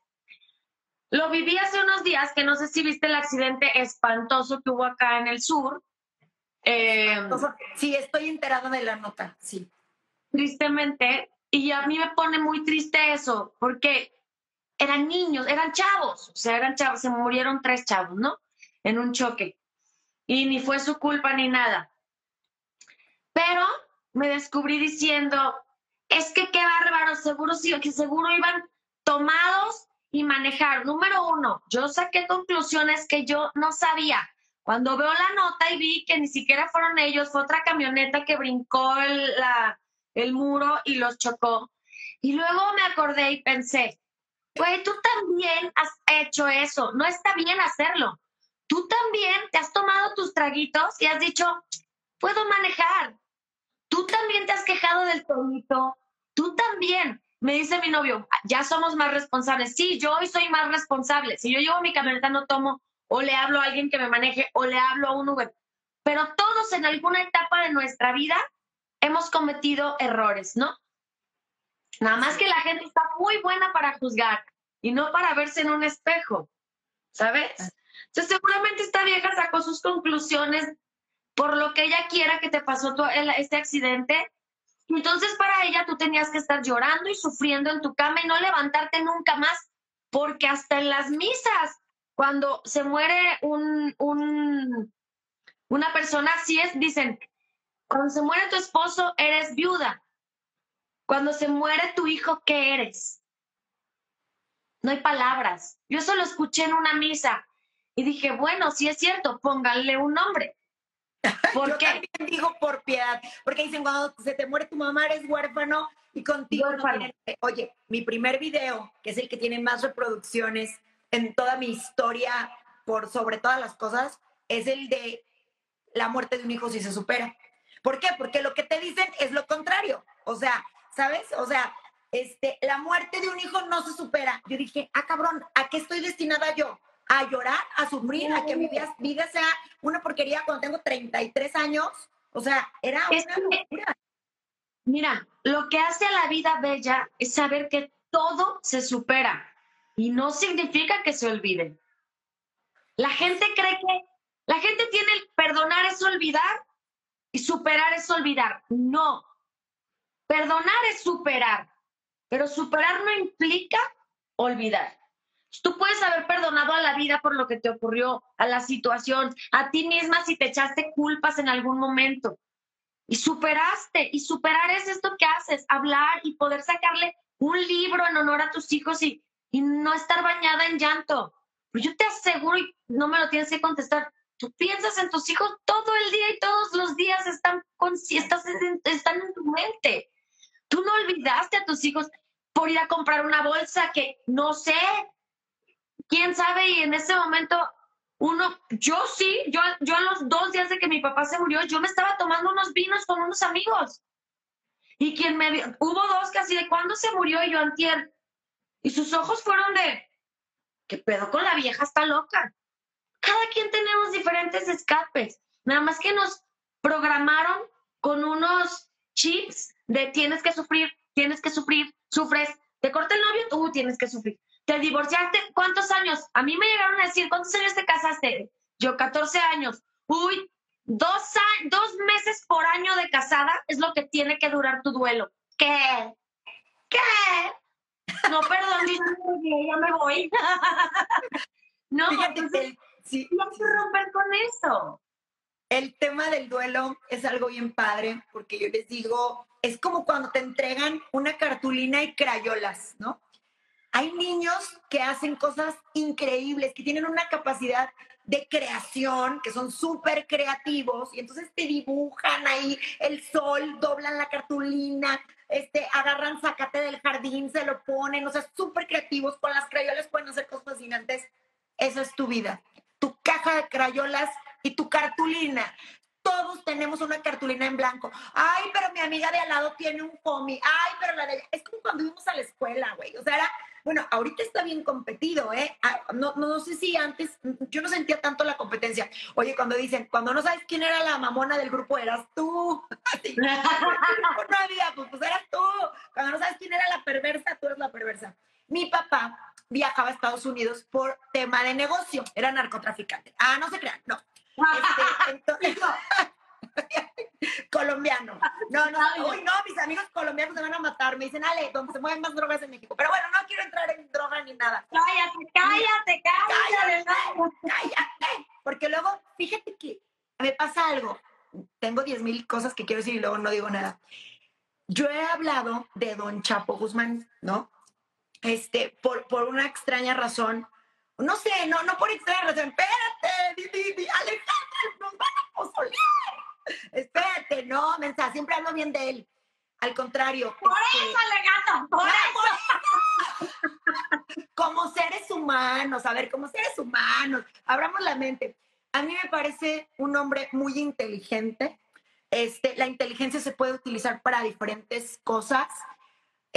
lo viví hace unos días, que no sé si viste el accidente espantoso que hubo acá en el sur. Eh, sí, estoy enterada de la nota, sí. Tristemente, y a mí me pone muy triste eso, porque eran niños, eran chavos, o sea, eran chavos, se murieron tres chavos, ¿no? En un choque. Y ni fue su culpa ni nada. Pero me descubrí diciendo, es que qué bárbaro, seguro sí, que seguro iban tomados y manejar. Número uno, yo saqué conclusiones que yo no sabía. Cuando veo la nota y vi que ni siquiera fueron ellos, fue otra camioneta que brincó el, el muro y los chocó. Y luego me acordé y pensé, güey, tú también has hecho eso, no está bien hacerlo. Tú también te has tomado tus traguitos y has dicho, puedo manejar. Tú también te has quejado del tonito. Tú también me dice mi novio, ya somos más responsables. Sí, yo hoy soy más responsable. Si yo llevo mi camioneta, no tomo, o le hablo a alguien que me maneje, o le hablo a un Uber. Pero todos en alguna etapa de nuestra vida hemos cometido errores, ¿no? Nada más que la gente está muy buena para juzgar y no para verse en un espejo, ¿sabes? Entonces, seguramente esta vieja sacó sus conclusiones por lo que ella quiera que te pasó este accidente entonces para ella tú tenías que estar llorando y sufriendo en tu cama y no levantarte nunca más, porque hasta en las misas, cuando se muere un, un, una persona, así es, dicen, cuando se muere tu esposo, eres viuda. Cuando se muere tu hijo, ¿qué eres? No hay palabras. Yo solo escuché en una misa y dije, bueno, si es cierto, pónganle un nombre. ¿Por Yo también digo por piedad, porque dicen cuando se te muere tu mamá eres huérfano y contigo no Oye, mi primer video, que es el que tiene más reproducciones en toda mi historia por sobre todas las cosas, es el de la muerte de un hijo si se supera. ¿Por qué? Porque lo que te dicen es lo contrario. O sea, ¿sabes? O sea, este, la muerte de un hijo no se supera. Yo dije, ah, cabrón, ¿a qué estoy destinada yo? A llorar, a sufrir, a que mi vida, sea una porquería cuando tengo 33 años. O sea, era una locura. Mira, lo que hace a la vida bella es saber que todo se supera y no significa que se olvide. La gente cree que la gente tiene el perdonar es olvidar y superar es olvidar. No. Perdonar es superar, pero superar no implica olvidar. Tú puedes haber perdonado a la vida por lo que te ocurrió, a la situación, a ti misma si te echaste culpas en algún momento. Y superaste. Y superar es esto que haces, hablar y poder sacarle un libro en honor a tus hijos y, y no estar bañada en llanto. Pero yo te aseguro, y no me lo tienes que contestar, tú piensas en tus hijos todo el día y todos los días están, con, estás están en tu mente. Tú no olvidaste a tus hijos por ir a comprar una bolsa que no sé, quién sabe, y en ese momento uno, yo sí, yo, yo a los dos días de que mi papá se murió, yo me estaba tomando unos vinos con unos amigos. Y quien me hubo dos que así de cuándo se murió y yo antier. Y sus ojos fueron de, ¿qué pedo con la vieja? Está loca. Cada quien tenemos diferentes escapes. Nada más que nos programaron con unos chips de tienes que sufrir, tienes que sufrir, sufres, te corta el novio, tú tienes que sufrir te divorciaste, ¿cuántos años? A mí me llegaron a decir, ¿cuántos años te casaste? Yo, 14 años. Uy, dos, dos meses por año de casada es lo que tiene que durar tu duelo. ¿Qué? ¿Qué? No, perdón, ya me voy. no, Fíjate entonces, sí, que romper con eso. El tema del duelo es algo bien padre, porque yo les digo, es como cuando te entregan una cartulina y crayolas, ¿no? Hay niños que hacen cosas increíbles, que tienen una capacidad de creación, que son súper creativos, y entonces te dibujan ahí el sol, doblan la cartulina, este, agarran zacate del jardín, se lo ponen, o sea, súper creativos, con las crayolas pueden hacer cosas fascinantes. Esa es tu vida, tu caja de crayolas y tu cartulina. Todos tenemos una cartulina en blanco. Ay, pero mi amiga de al lado tiene un cómic. Ay, pero la de ella. Es como cuando íbamos a la escuela, güey. O sea, era, bueno, ahorita está bien competido, ¿eh? Ah, no, no, sé si antes, yo no sentía tanto la competencia. Oye, cuando dicen, cuando no sabes quién era la mamona del grupo, eras tú. Así, no había, pues, pues eras tú. Cuando no sabes quién era la perversa, tú eres la perversa. Mi papá viajaba a Estados Unidos por tema de negocio, era narcotraficante. Ah, no se crean, no. Este, colombiano. No, no, uy, no, mis amigos colombianos se van a matar. Me dicen, Ale, donde se mueven más drogas en México. Pero bueno, no quiero entrar en droga ni nada. Cállate, cállate, cállate. Cállate, cállate. Porque luego, fíjate que me pasa algo. Tengo 10 mil cosas que quiero decir y luego no digo nada. Yo he hablado de don Chapo Guzmán, ¿no? Este, por, por una extraña razón, no sé, no, no por extraña razón, espérate, di, di, Alejandra, nos van a posolear. Espérate, no, mensa, siempre hablo bien de él. Al contrario. Por este, eso, Alejandro, por eso. como seres humanos, a ver, como seres humanos, abramos la mente. A mí me parece un hombre muy inteligente. Este, la inteligencia se puede utilizar para diferentes cosas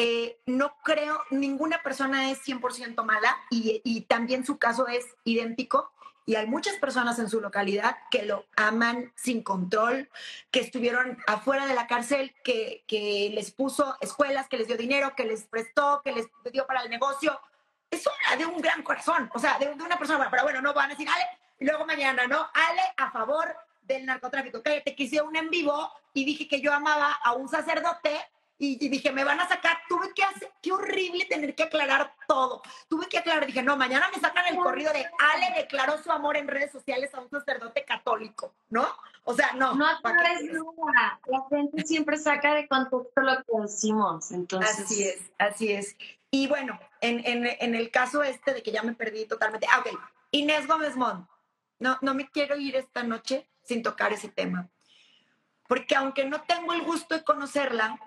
eh, no creo, ninguna persona es 100% mala y, también su caso es idéntico. Y hay muchas personas en su localidad que lo aman sin control, que estuvieron afuera de la cárcel, que, les puso escuelas, que les dio dinero, que les prestó, que les dio para el negocio. Eso de un gran corazón, o sea, de, de una persona buena. Pero bueno, no van a decir, Ale, y luego mañana, ¿no? Ale a favor del narcotráfico. Cállate, que hice un en vivo y dije que yo amaba a un sacerdote y, dije, me van a sacar, tuve que hacer, qué horrible tener que aclarar todo. Tuve que aclarar, dije, no, mañana me sacan el corrido de Ale declaró su amor en redes sociales a un sacerdote católico, ¿no? O sea, no. No aclares nada. La gente siempre saca de contexto lo que decimos, entonces. Así es, así es. Y bueno, en, en, en el caso este de que ya me perdí totalmente. Ah, ok. Inés Gómez Mont. No, no me quiero ir esta noche sin tocar ese tema. Porque aunque no tengo el gusto de conocerla,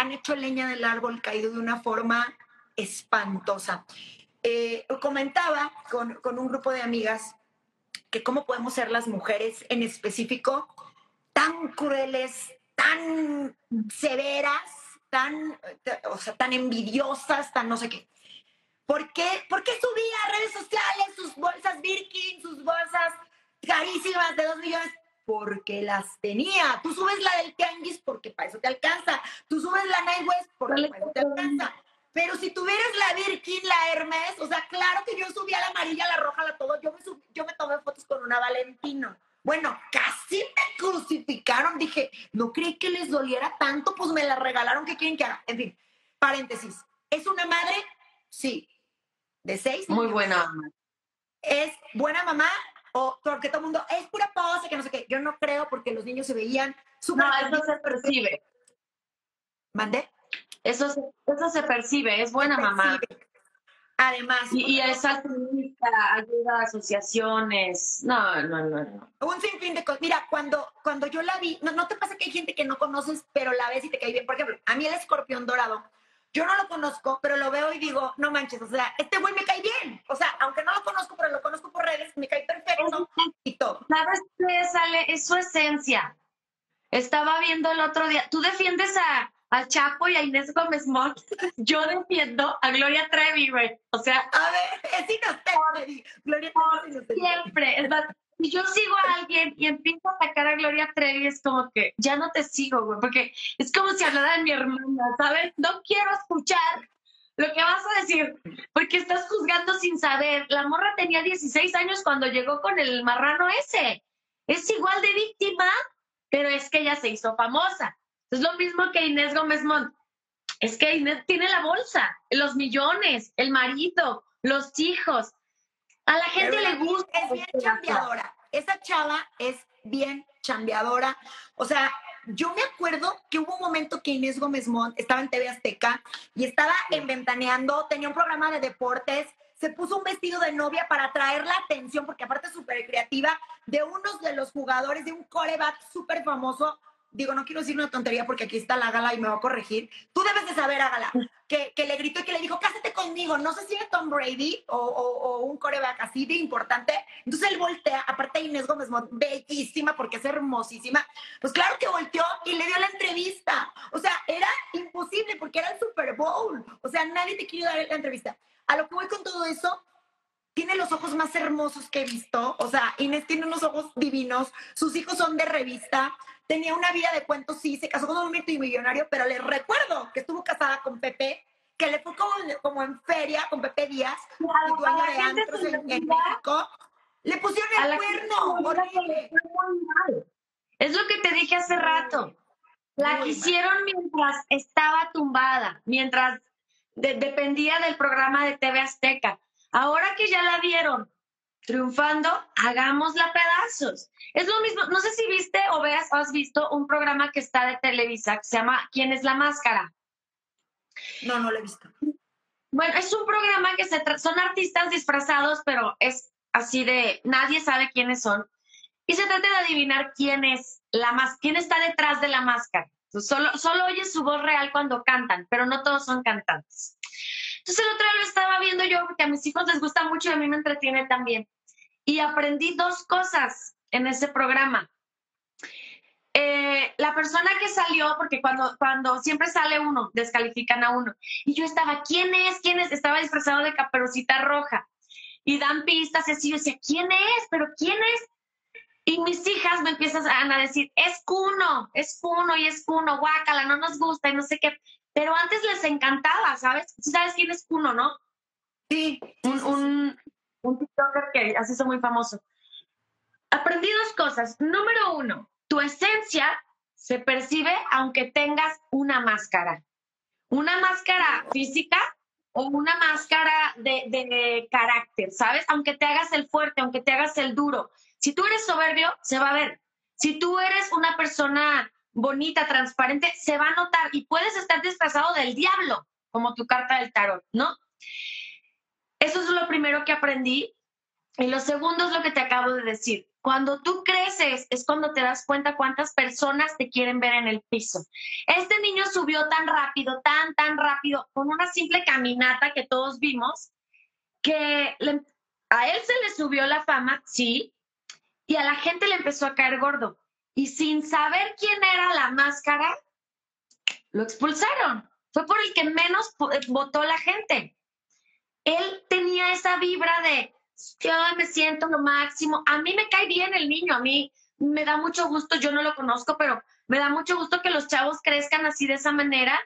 han hecho leña del árbol caído de una forma espantosa. Eh, comentaba con, con, un grupo de amigas que cómo podemos ser las mujeres en específico tan crueles, tan severas, tan, o sea, tan envidiosas, tan no sé qué. ¿Por qué? ¿Por qué subía a redes sociales sus bolsas Birkin, sus bolsas carísimas de dos millones? Porque las tenía. Tú subes la del Tianguis porque para eso te alcanza. Tú subes la Night West porque para eso te alcanza. Pero si tuvieras la Birkin, la Hermes, o sea, claro que yo subía la amarilla, la roja, la todo. Yo me, yo me tomé fotos con una Valentino. Bueno, casi me crucificaron. Dije, no creí que les doliera tanto, pues me la regalaron. ¿Qué quieren que haga? En fin, paréntesis. ¿Es una madre? Sí. ¿De seis? Muy buena ¿Es buena mamá? O porque todo el mundo es pura pose, que no sé qué. Yo no creo porque los niños se veían súper. No, eso se percibe. ¿Mandé? Eso se, eso se percibe, es buena mamá. Además. Y, y es ayuda a asociaciones. No, no, no, no. Un sinfín de cosas. Mira, cuando, cuando yo la vi, no, no te pasa que hay gente que no conoces, pero la ves y te cae bien. Por ejemplo, a mí el escorpión dorado yo no lo conozco, pero lo veo y digo, no manches, o sea, este güey me cae bien. O sea, aunque no lo conozco, pero lo conozco por redes, me cae perfecto y todo. ¿Sabes qué sale? Es su esencia. Estaba viendo el otro día, tú defiendes a, a Chapo y a Inés Gómez Mont, yo defiendo a Gloria Trevi, güey. O sea, a ver, es inocente. Gloria Trevi Siempre, es si yo sigo a alguien y empiezo a atacar a Gloria Trevi, es como que ya no te sigo, güey, porque es como si hablara de mi hermana, ¿sabes? No quiero escuchar lo que vas a decir, porque estás juzgando sin saber. La morra tenía 16 años cuando llegó con el marrano ese. Es igual de víctima, pero es que ella se hizo famosa. Es lo mismo que Inés Gómez Mont. Es que Inés tiene la bolsa, los millones, el marido, los hijos. A la gente le gusta. Es bien chambeadora. Esa chava es bien chambeadora. O sea, yo me acuerdo que hubo un momento que Inés Gómez Mont estaba en TV Azteca y estaba enventaneando, tenía un programa de deportes, se puso un vestido de novia para atraer la atención, porque aparte es súper creativa, de unos de los jugadores de un coreback súper famoso digo, no quiero decir una tontería porque aquí está la gala y me va a corregir. Tú debes de saber, Ágala, que, que le gritó y que le dijo, cásate conmigo. No sé si es Tom Brady o, o, un coreback así de importante. Entonces él voltea, aparte Inés Gómez, bellísima porque es hermosísima. Pues claro que volteó y le dio la entrevista. O sea, era imposible porque era el Super Bowl. O sea, nadie te quiere dar la entrevista. A lo que voy con todo eso tiene los ojos más hermosos que he visto. O sea, Inés tiene unos ojos divinos. Sus hijos son de revista. Tenía una vida de cuentos, sí, se casó con un multimillonario, pero le recuerdo que estuvo casada con Pepe, que le fue como, en feria con Pepe Díaz, claro, dueño de antros en, México. Le pusieron el cuerno, horrible. Es lo que te dije hace rato. La quisieron mientras estaba tumbada, mientras dependía del programa de TV Azteca. Ahora que ya la vieron triunfando, hagámosla pedazos. Es lo mismo, no sé si viste o veas o has visto un programa que está de Televisa que se llama ¿Quién es la máscara? No, no lo he visto. Bueno, es un programa que se son artistas disfrazados, pero es así de nadie sabe quiénes son. Y se trata de adivinar quién es la más, quién está detrás de la máscara. Solo, solo oyes su voz real cuando cantan, pero no todos son cantantes. Entonces el otro día lo estaba viendo yo porque a mis hijos les gusta mucho y a mí me entretiene también. Y aprendí dos cosas en ese programa. Eh, la persona que salió, porque cuando, cuando siempre sale uno, descalifican a uno. Y yo estaba, ¿quién es? ¿Quién es? Estaba disfrazado de caperucita roja. Y dan pistas y así yo decía, ¿quién es? ¿Pero quién es? Y mis hijas me empiezan a decir, es Cuno, es Cuno y es Cuno, guácala, no nos gusta y no sé qué. Pero antes les encantaba, ¿sabes? ¿Sabes quién es Cuno, no? Sí. Un, un, un TikToker que así hizo muy famoso. Aprendí dos cosas. Número uno, tu esencia se percibe aunque tengas una máscara. Una máscara física o una máscara de, de, carácter, ¿sabes? Aunque te hagas el fuerte, aunque te hagas el duro. Si tú eres soberbio, se va a ver. Si tú eres una persona bonita, transparente, se va a notar y puedes estar disfrazado del diablo, como tu carta del tarot, ¿no? Eso es lo primero que aprendí. Y lo segundo es lo que te acabo de decir. Cuando tú creces es cuando te das cuenta cuántas personas te quieren ver en el piso. Este niño subió tan rápido, tan, tan rápido, con una simple caminata que todos vimos, que a él se le subió la fama, sí, y a la gente le empezó a caer gordo y sin saber quién era la máscara, lo expulsaron. Fue por el que menos eh, votó la gente. Él tenía esa vibra de, yo me siento lo máximo. A mí me cae bien el niño, a mí me da mucho gusto, yo no lo conozco, pero me da mucho gusto que los chavos crezcan así de esa manera,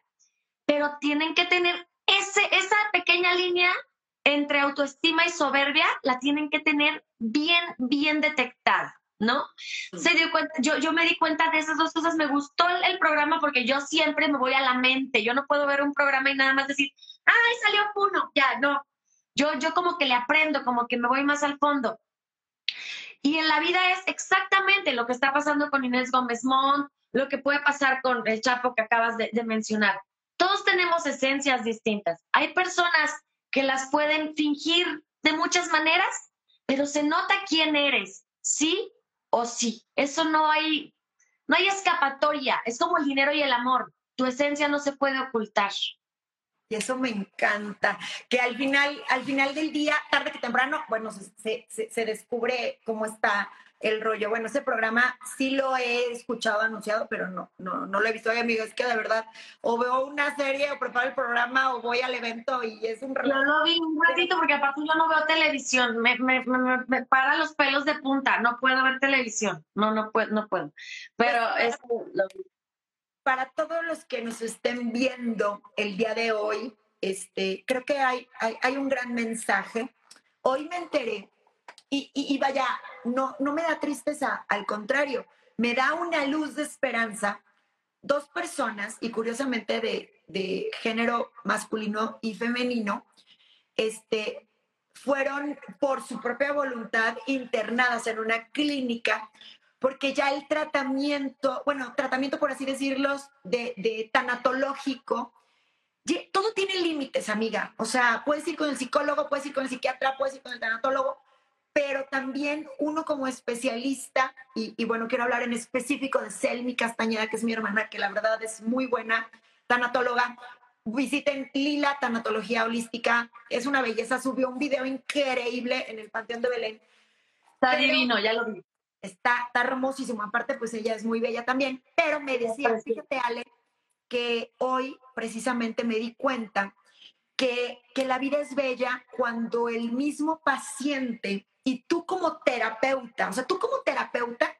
pero tienen que tener ese, esa pequeña línea entre autoestima y soberbia, la tienen que tener bien, bien detectada. ¿No? Se dio cuenta, yo, yo me di cuenta de esas dos cosas, me gustó el, programa porque yo siempre me voy a la mente, yo no puedo ver un programa y nada más decir, ay, salió uno, ya, no, yo, yo como que le aprendo, como que me voy más al fondo. Y en la vida es exactamente lo que está pasando con Inés Gómez Mont, lo que puede pasar con el Chapo que acabas de, de mencionar. Todos tenemos esencias distintas. Hay personas que las pueden fingir de muchas maneras, pero se nota quién eres, sí o sí. Eso no hay, no hay escapatoria. Es como el dinero y el amor. Tu esencia no se puede ocultar. Y eso me encanta, que al final, al final del día, tarde que temprano, bueno, se, se, descubre cómo está el rollo. Bueno, ese programa sí lo he escuchado anunciado, pero no, no, no lo he visto. Ay, amigo, es que de verdad, o veo una serie o preparo el programa o voy al evento y es un Yo lo vi un ratito porque aparte yo no veo televisión, me, me, me, para los pelos de punta, no puedo ver televisión, no, no puedo, no puedo. Pero es lo Para todos los que nos estén viendo el día de hoy, este, creo que hay, hay, hay un gran mensaje. Hoy me enteré y, vaya, no, no me da tristeza, al contrario, me da una luz de esperanza. Dos personas, y curiosamente de, género masculino y femenino, este, fueron por su propia voluntad internadas en una clínica porque ya el tratamiento, bueno, tratamiento por así decirlo, de, de tanatológico, todo tiene límites, amiga. O sea, puedes ir con el psicólogo, puedes ir con el psiquiatra, puedes ir con el tanatólogo, pero también uno como especialista, y, y, bueno, quiero hablar en específico de Selmi Castañeda, que es mi hermana, que la verdad es muy buena tanatóloga. Visiten Lila Tanatología Holística, es una belleza, subió un video increíble en el Panteón de Belén. Está divino, ya lo vi. Está, está hermosísimo, aparte pues ella es muy bella también, pero me decía, fíjate Ale, que hoy precisamente me di cuenta que, que la vida es bella cuando el mismo paciente y tú como terapeuta, o sea, tú como terapeuta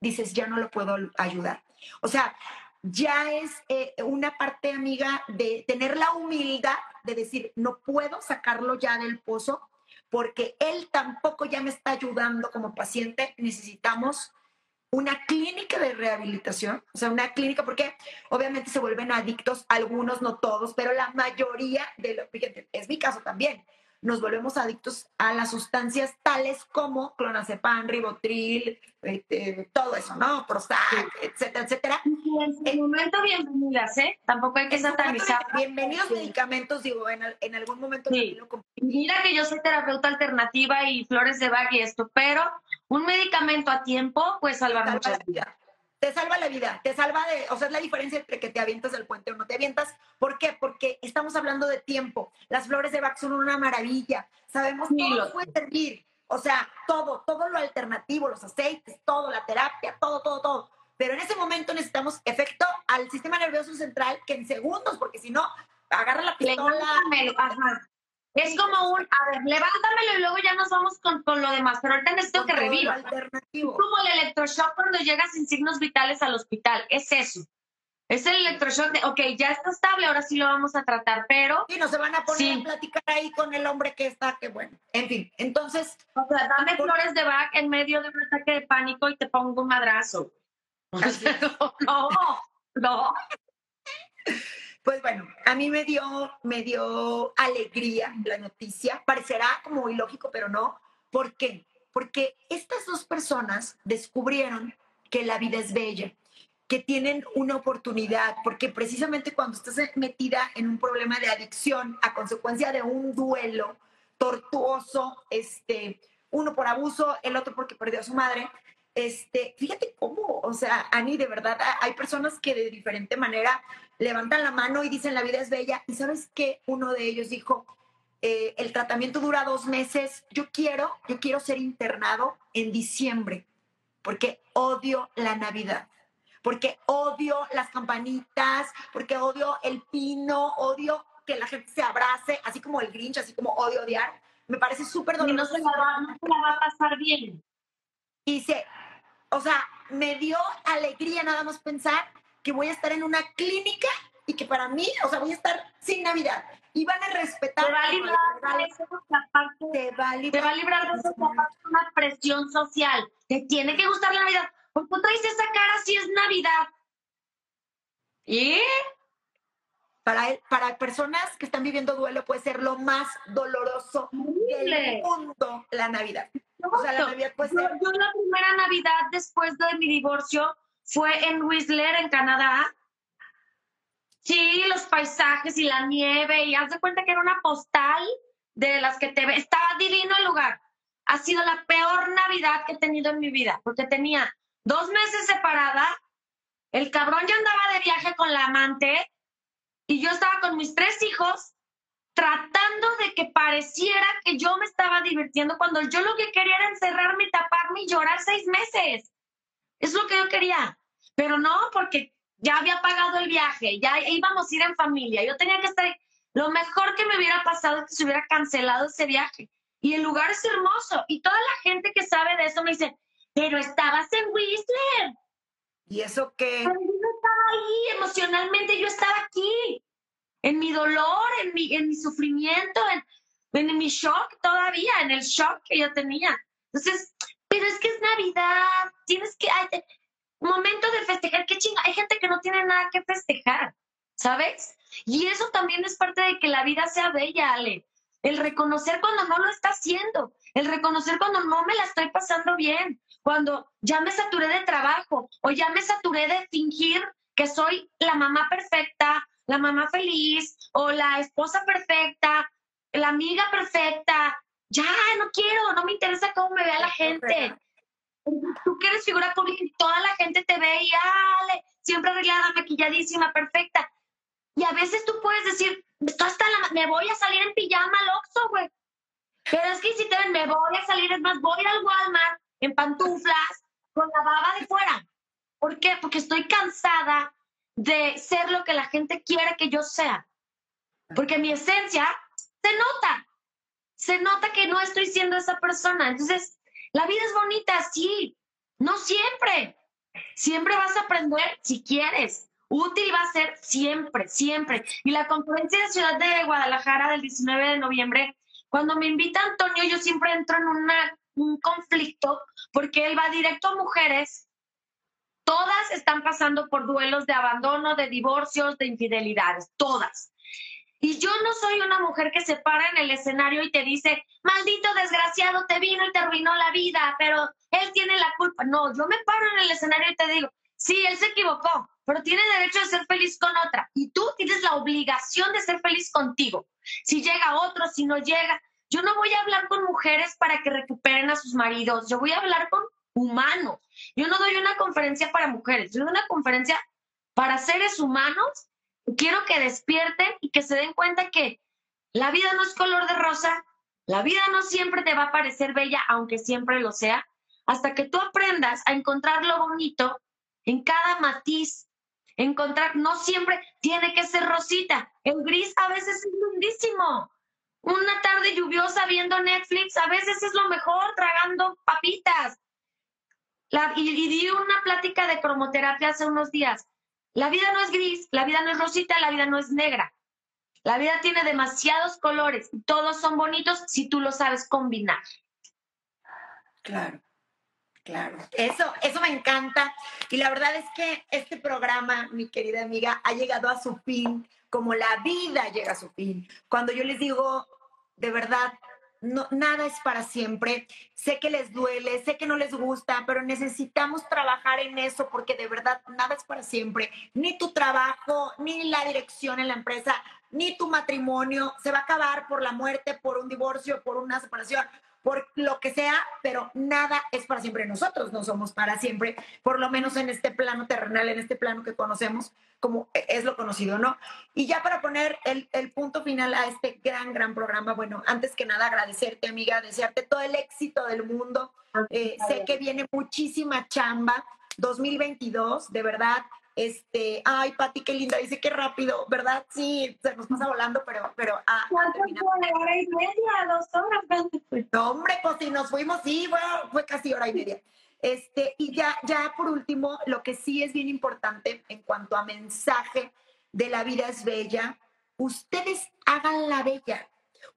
dices, ya no lo puedo ayudar. O sea, ya es eh, una parte, amiga, de tener la humildad de decir, no puedo sacarlo ya del pozo porque él tampoco ya me está ayudando como paciente, necesitamos una clínica de rehabilitación, o sea, una clínica, porque obviamente se vuelven adictos, algunos, no todos, pero la mayoría de los, fíjate, es mi caso también, nos volvemos adictos a las sustancias tales como clonazepam, ribotril, este, todo eso, ¿no? Prozac, etcétera, etcétera. En su momento, bienvenidas, ¿eh? Tampoco hay que satanizar. Bienvenidos medicamentos, digo, en, en algún momento. Sí. Mira que yo soy terapeuta alternativa y flores de bag y esto, pero un medicamento a tiempo puede salvar muchas vidas te salva la vida, te salva de, o sea, es la diferencia entre que te avientas del puente o no te avientas. ¿Por qué? Porque estamos hablando de tiempo. Las flores de Bach son una maravilla. Sabemos que todo puede servir. O sea, todo, todo lo alternativo, los aceites, todo, la terapia, todo, todo, todo. Pero en ese momento necesitamos efecto al sistema nervioso central que en segundos, porque si no, agarra la pistola. Ajá. Es como un, a ver, levántamelo y luego ya nos vamos con, con lo demás, pero ahorita necesito que reviva. Alternativo. como el electroshock cuando llegas sin signos vitales al hospital, es eso. Es el electroshock de, ok, ya está estable, ahora sí lo vamos a tratar, pero... Y no se van a poner a platicar ahí con el hombre que está, que bueno. En fin, entonces... O sea, dame flores de Bach en medio de un ataque de pánico y te pongo un madrazo. no, no. Pues bueno, a mí me dio, me dio alegría la noticia. Parecerá como ilógico, pero no. ¿Por qué? Porque estas dos personas descubrieron que la vida es bella, que tienen una oportunidad, porque precisamente cuando estás metida en un problema de adicción a consecuencia de un duelo tortuoso, este, uno por abuso, el otro porque perdió a su madre, este, fíjate cómo, o sea, Ani, de verdad, hay personas que de diferente manera levantan la mano y dicen la vida es bella. Y sabes qué? Uno de ellos dijo, eh, el tratamiento dura dos meses. Yo quiero, yo quiero ser internado en diciembre porque odio la Navidad, porque odio las campanitas, porque odio el pino, odio que la gente se abrace, así como el Grinch, así como odio odiar. Me parece súper doloroso. no se, la va, no se la va a pasar bien. Y se, o sea, me dio alegría nada más pensar que voy a estar en una clínica y que para mí, o sea, voy a estar sin Navidad. Y van a respetar. Te va a librar te va a librar, te va a librar de eso, una presión social. Te tiene que gustar la Navidad. ¿Por qué traes esa cara si es Navidad? ¿Y? Para, para personas que están viviendo duelo puede ser lo más doloroso del mundo la Navidad. O sea, la Navidad puede ser... Yo la primera Navidad después de mi divorcio fue en Whistler, en Canadá. Sí, los paisajes y la nieve, y haz de cuenta que era una postal de las que te ve. Estaba divino el lugar. Ha sido la peor Navidad que he tenido en mi vida, porque tenía dos meses separada, el cabrón ya andaba de viaje con la amante, y yo estaba con mis tres hijos tratando de que pareciera que yo me estaba divirtiendo cuando yo lo que quería era encerrarme, taparme y llorar seis meses. Es lo que yo quería. Pero no, porque ya había pagado el viaje, ya íbamos a ir en familia. Yo tenía que estar. Lo mejor que me hubiera pasado es que se hubiera cancelado ese viaje. Y el lugar es hermoso. Y toda la gente que sabe de eso me dice, pero estabas en Whistler. ¿Y eso qué? Pero yo no estaba ahí, emocionalmente yo estaba aquí. En mi dolor, en mi, en mi sufrimiento, en, en mi shock todavía, en el shock que yo tenía. Entonces, pero es que es Navidad, tienes que, ay, momento de festejar, qué chinga, hay gente que no tiene nada que festejar, ¿sabes? Y eso también es parte de que la vida sea bella, Ale. El reconocer cuando no lo está haciendo, el reconocer cuando no me la estoy pasando bien, cuando ya me saturé de trabajo o ya me saturé de fingir que soy la mamá perfecta, la mamá feliz o la esposa perfecta, la amiga perfecta, ya, no quiero, no me interesa cómo me vea la gente. Tú que eres figura pública y toda la gente te ve y Ale, siempre arreglada, maquilladísima, perfecta. Y a veces tú puedes decir, esto hasta la, me voy a salir en pijama al Oxxo, güey. Pero es que si te ven, me voy a salir, es más, voy al Walmart en pantuflas con la baba de fuera. ¿Por qué? Porque estoy cansada de ser lo que la gente quiere que yo sea. Porque mi esencia se nota. Se nota que no estoy siendo esa persona. Entonces, la vida es bonita, sí. No siempre. Siempre vas a aprender si quieres. Útil va a ser siempre, siempre. Y la conferencia de Ciudad de Guadalajara del 19 de noviembre, cuando me invita Antonio, yo siempre entro en un conflicto porque él va directo a mujeres. Todas están pasando por duelos de abandono, de divorcios, de infidelidades, todas. Y yo no soy una mujer que se para en el escenario y te dice, maldito desgraciado, te vino y te arruinó la vida, pero él tiene la culpa. No, yo me paro en el escenario y te digo, sí, él se equivocó, pero tiene derecho a ser feliz con otra. Y tú tienes la obligación de ser feliz contigo. Si llega otro, si no llega. Yo no voy a hablar con mujeres para que recuperen a sus maridos, yo voy a hablar con humanos. Yo no doy una conferencia para mujeres, yo doy una conferencia para seres humanos quiero que despierten y que se den cuenta que la vida no es color de rosa, la vida no siempre te va a parecer bella, aunque siempre lo sea, hasta que tú aprendas a encontrar lo bonito en cada matiz, encontrar, no siempre tiene que ser rosita, el gris a veces es lindísimo. Una tarde lluviosa viendo Netflix, a veces es lo mejor tragando papitas. Y, di una plática de cromoterapia hace unos días. La vida no es gris, la vida no es rosita, la vida no es negra. La vida tiene demasiados colores todos son bonitos si tú lo sabes combinar. Claro, claro. Eso, eso me encanta. Y la verdad es que este programa, mi querida amiga, ha llegado a su fin, como la vida llega a su fin. Cuando yo les digo, de verdad, no, nada es para siempre. Sé que les duele, sé que no les gusta, pero necesitamos trabajar en eso porque de verdad nada es para siempre. Ni tu trabajo, ni la dirección en la empresa, ni tu matrimonio se va a acabar por la muerte, por un divorcio, por una separación por lo que sea, pero nada es para siempre. Nosotros no somos para siempre, por lo menos en este plano terrenal, en este plano que conocemos, como es lo conocido, ¿no? Y ya para poner el, punto final a este gran, gran programa, bueno, antes que nada agradecerte, amiga, desearte todo el éxito del mundo. Eh, sé que viene muchísima chamba. 2022, de verdad, este, ay, Pati, qué linda, dice qué rápido, ¿verdad? Sí, se nos pasa volando, pero, pero, ah, ¿Cuánto fue? ¿Hora y media? ¿Dos horas? No, hombre, pues si nos fuimos, sí, bueno, fue casi hora y media. Este, y ya, ya por último, lo que sí es bien importante en cuanto a mensaje de la vida es bella, ustedes hagan la bella.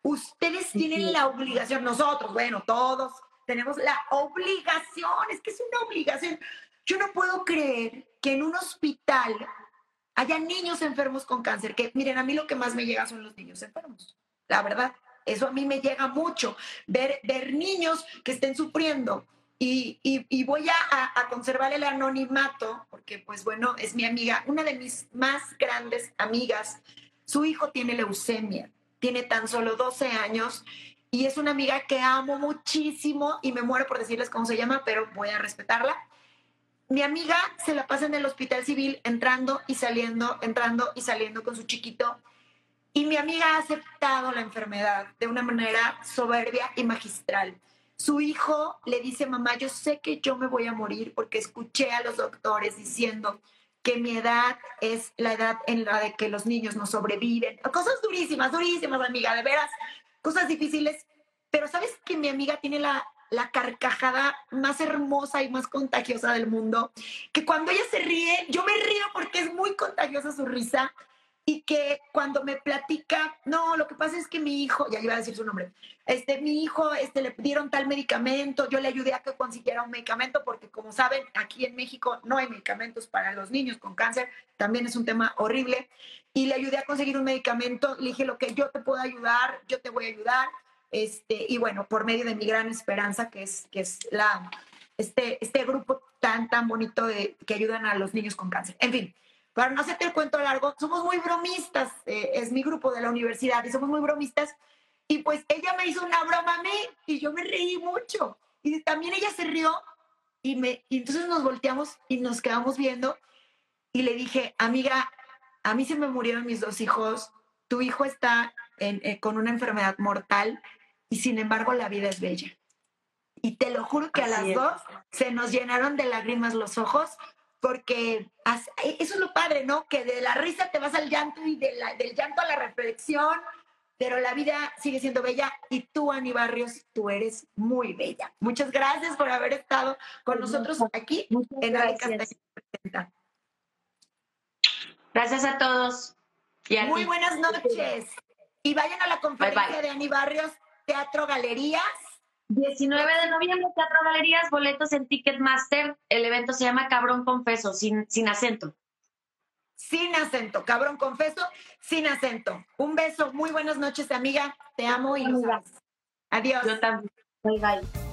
Ustedes tienen la obligación, nosotros, bueno, todos tenemos la obligación, es que es una obligación. Yo no puedo creer que en un hospital haya niños enfermos con cáncer, que miren, a mí lo que más me llega son los niños enfermos, la verdad. Eso a mí me llega mucho, ver, ver niños que estén sufriendo. Y, y, voy a, a, conservar el anonimato, porque pues bueno, es mi amiga, una de mis más grandes amigas. Su hijo tiene leucemia, tiene tan solo 12 años y es una amiga que amo muchísimo y me muero por decirles cómo se llama, pero voy a respetarla mi amiga se la pasa en el hospital civil entrando y saliendo, entrando y saliendo con su chiquito. Y mi amiga ha aceptado la enfermedad de una manera soberbia y magistral. Su hijo le dice, mamá, yo sé que yo me voy a morir porque escuché a los doctores diciendo que mi edad es la edad en la de que los niños no sobreviven. Cosas durísimas, durísimas, amiga, de veras, cosas difíciles. Pero sabes que mi amiga tiene la la carcajada más hermosa y más contagiosa del mundo, que cuando ella se ríe, yo me río porque es muy contagiosa su risa y que cuando me platica, no, lo que pasa es que mi hijo, ya iba a decir su nombre, este, mi hijo, este, le dieron tal medicamento, yo le ayudé a que consiguiera un medicamento porque como saben, aquí en México no hay medicamentos para los niños con cáncer, también es un tema horrible, y le ayudé a conseguir un medicamento, le dije, lo que yo te puedo ayudar, yo te voy a ayudar, este, y bueno, por medio de mi gran esperanza, que es, que es la, este, este grupo tan, tan bonito de, que ayudan a los niños con cáncer. En fin, para no hacerte el cuento largo, somos muy bromistas, eh, es mi grupo de la universidad y somos muy bromistas. Y pues ella me hizo una broma a mí y yo me reí mucho. Y también ella se rió y, me, y entonces nos volteamos y nos quedamos viendo y le dije, amiga, a mí se me murieron mis dos hijos, tu hijo está eh, con una enfermedad mortal y sin embargo la vida es bella. Y te lo juro que a las dos se nos llenaron de lágrimas los ojos porque eso es lo padre, ¿no? Que de la risa te vas al llanto y del llanto a la reflexión, pero la vida sigue siendo bella y tú, Ani Barrios, tú eres muy bella. Muchas gracias por haber estado con nosotros aquí en gracias. Gracias a todos. muy buenas noches. Y vayan a la conferencia de Ani Barrios, Teatro Galerías. 19 de noviembre, Teatro Galerías, boletos en Ticketmaster. El evento se llama Cabrón Confeso, sin, sin acento. Sin acento, cabrón confeso, sin acento. Un beso, muy buenas noches, amiga. Te amo y nos Adiós. Yo también. Bye bye.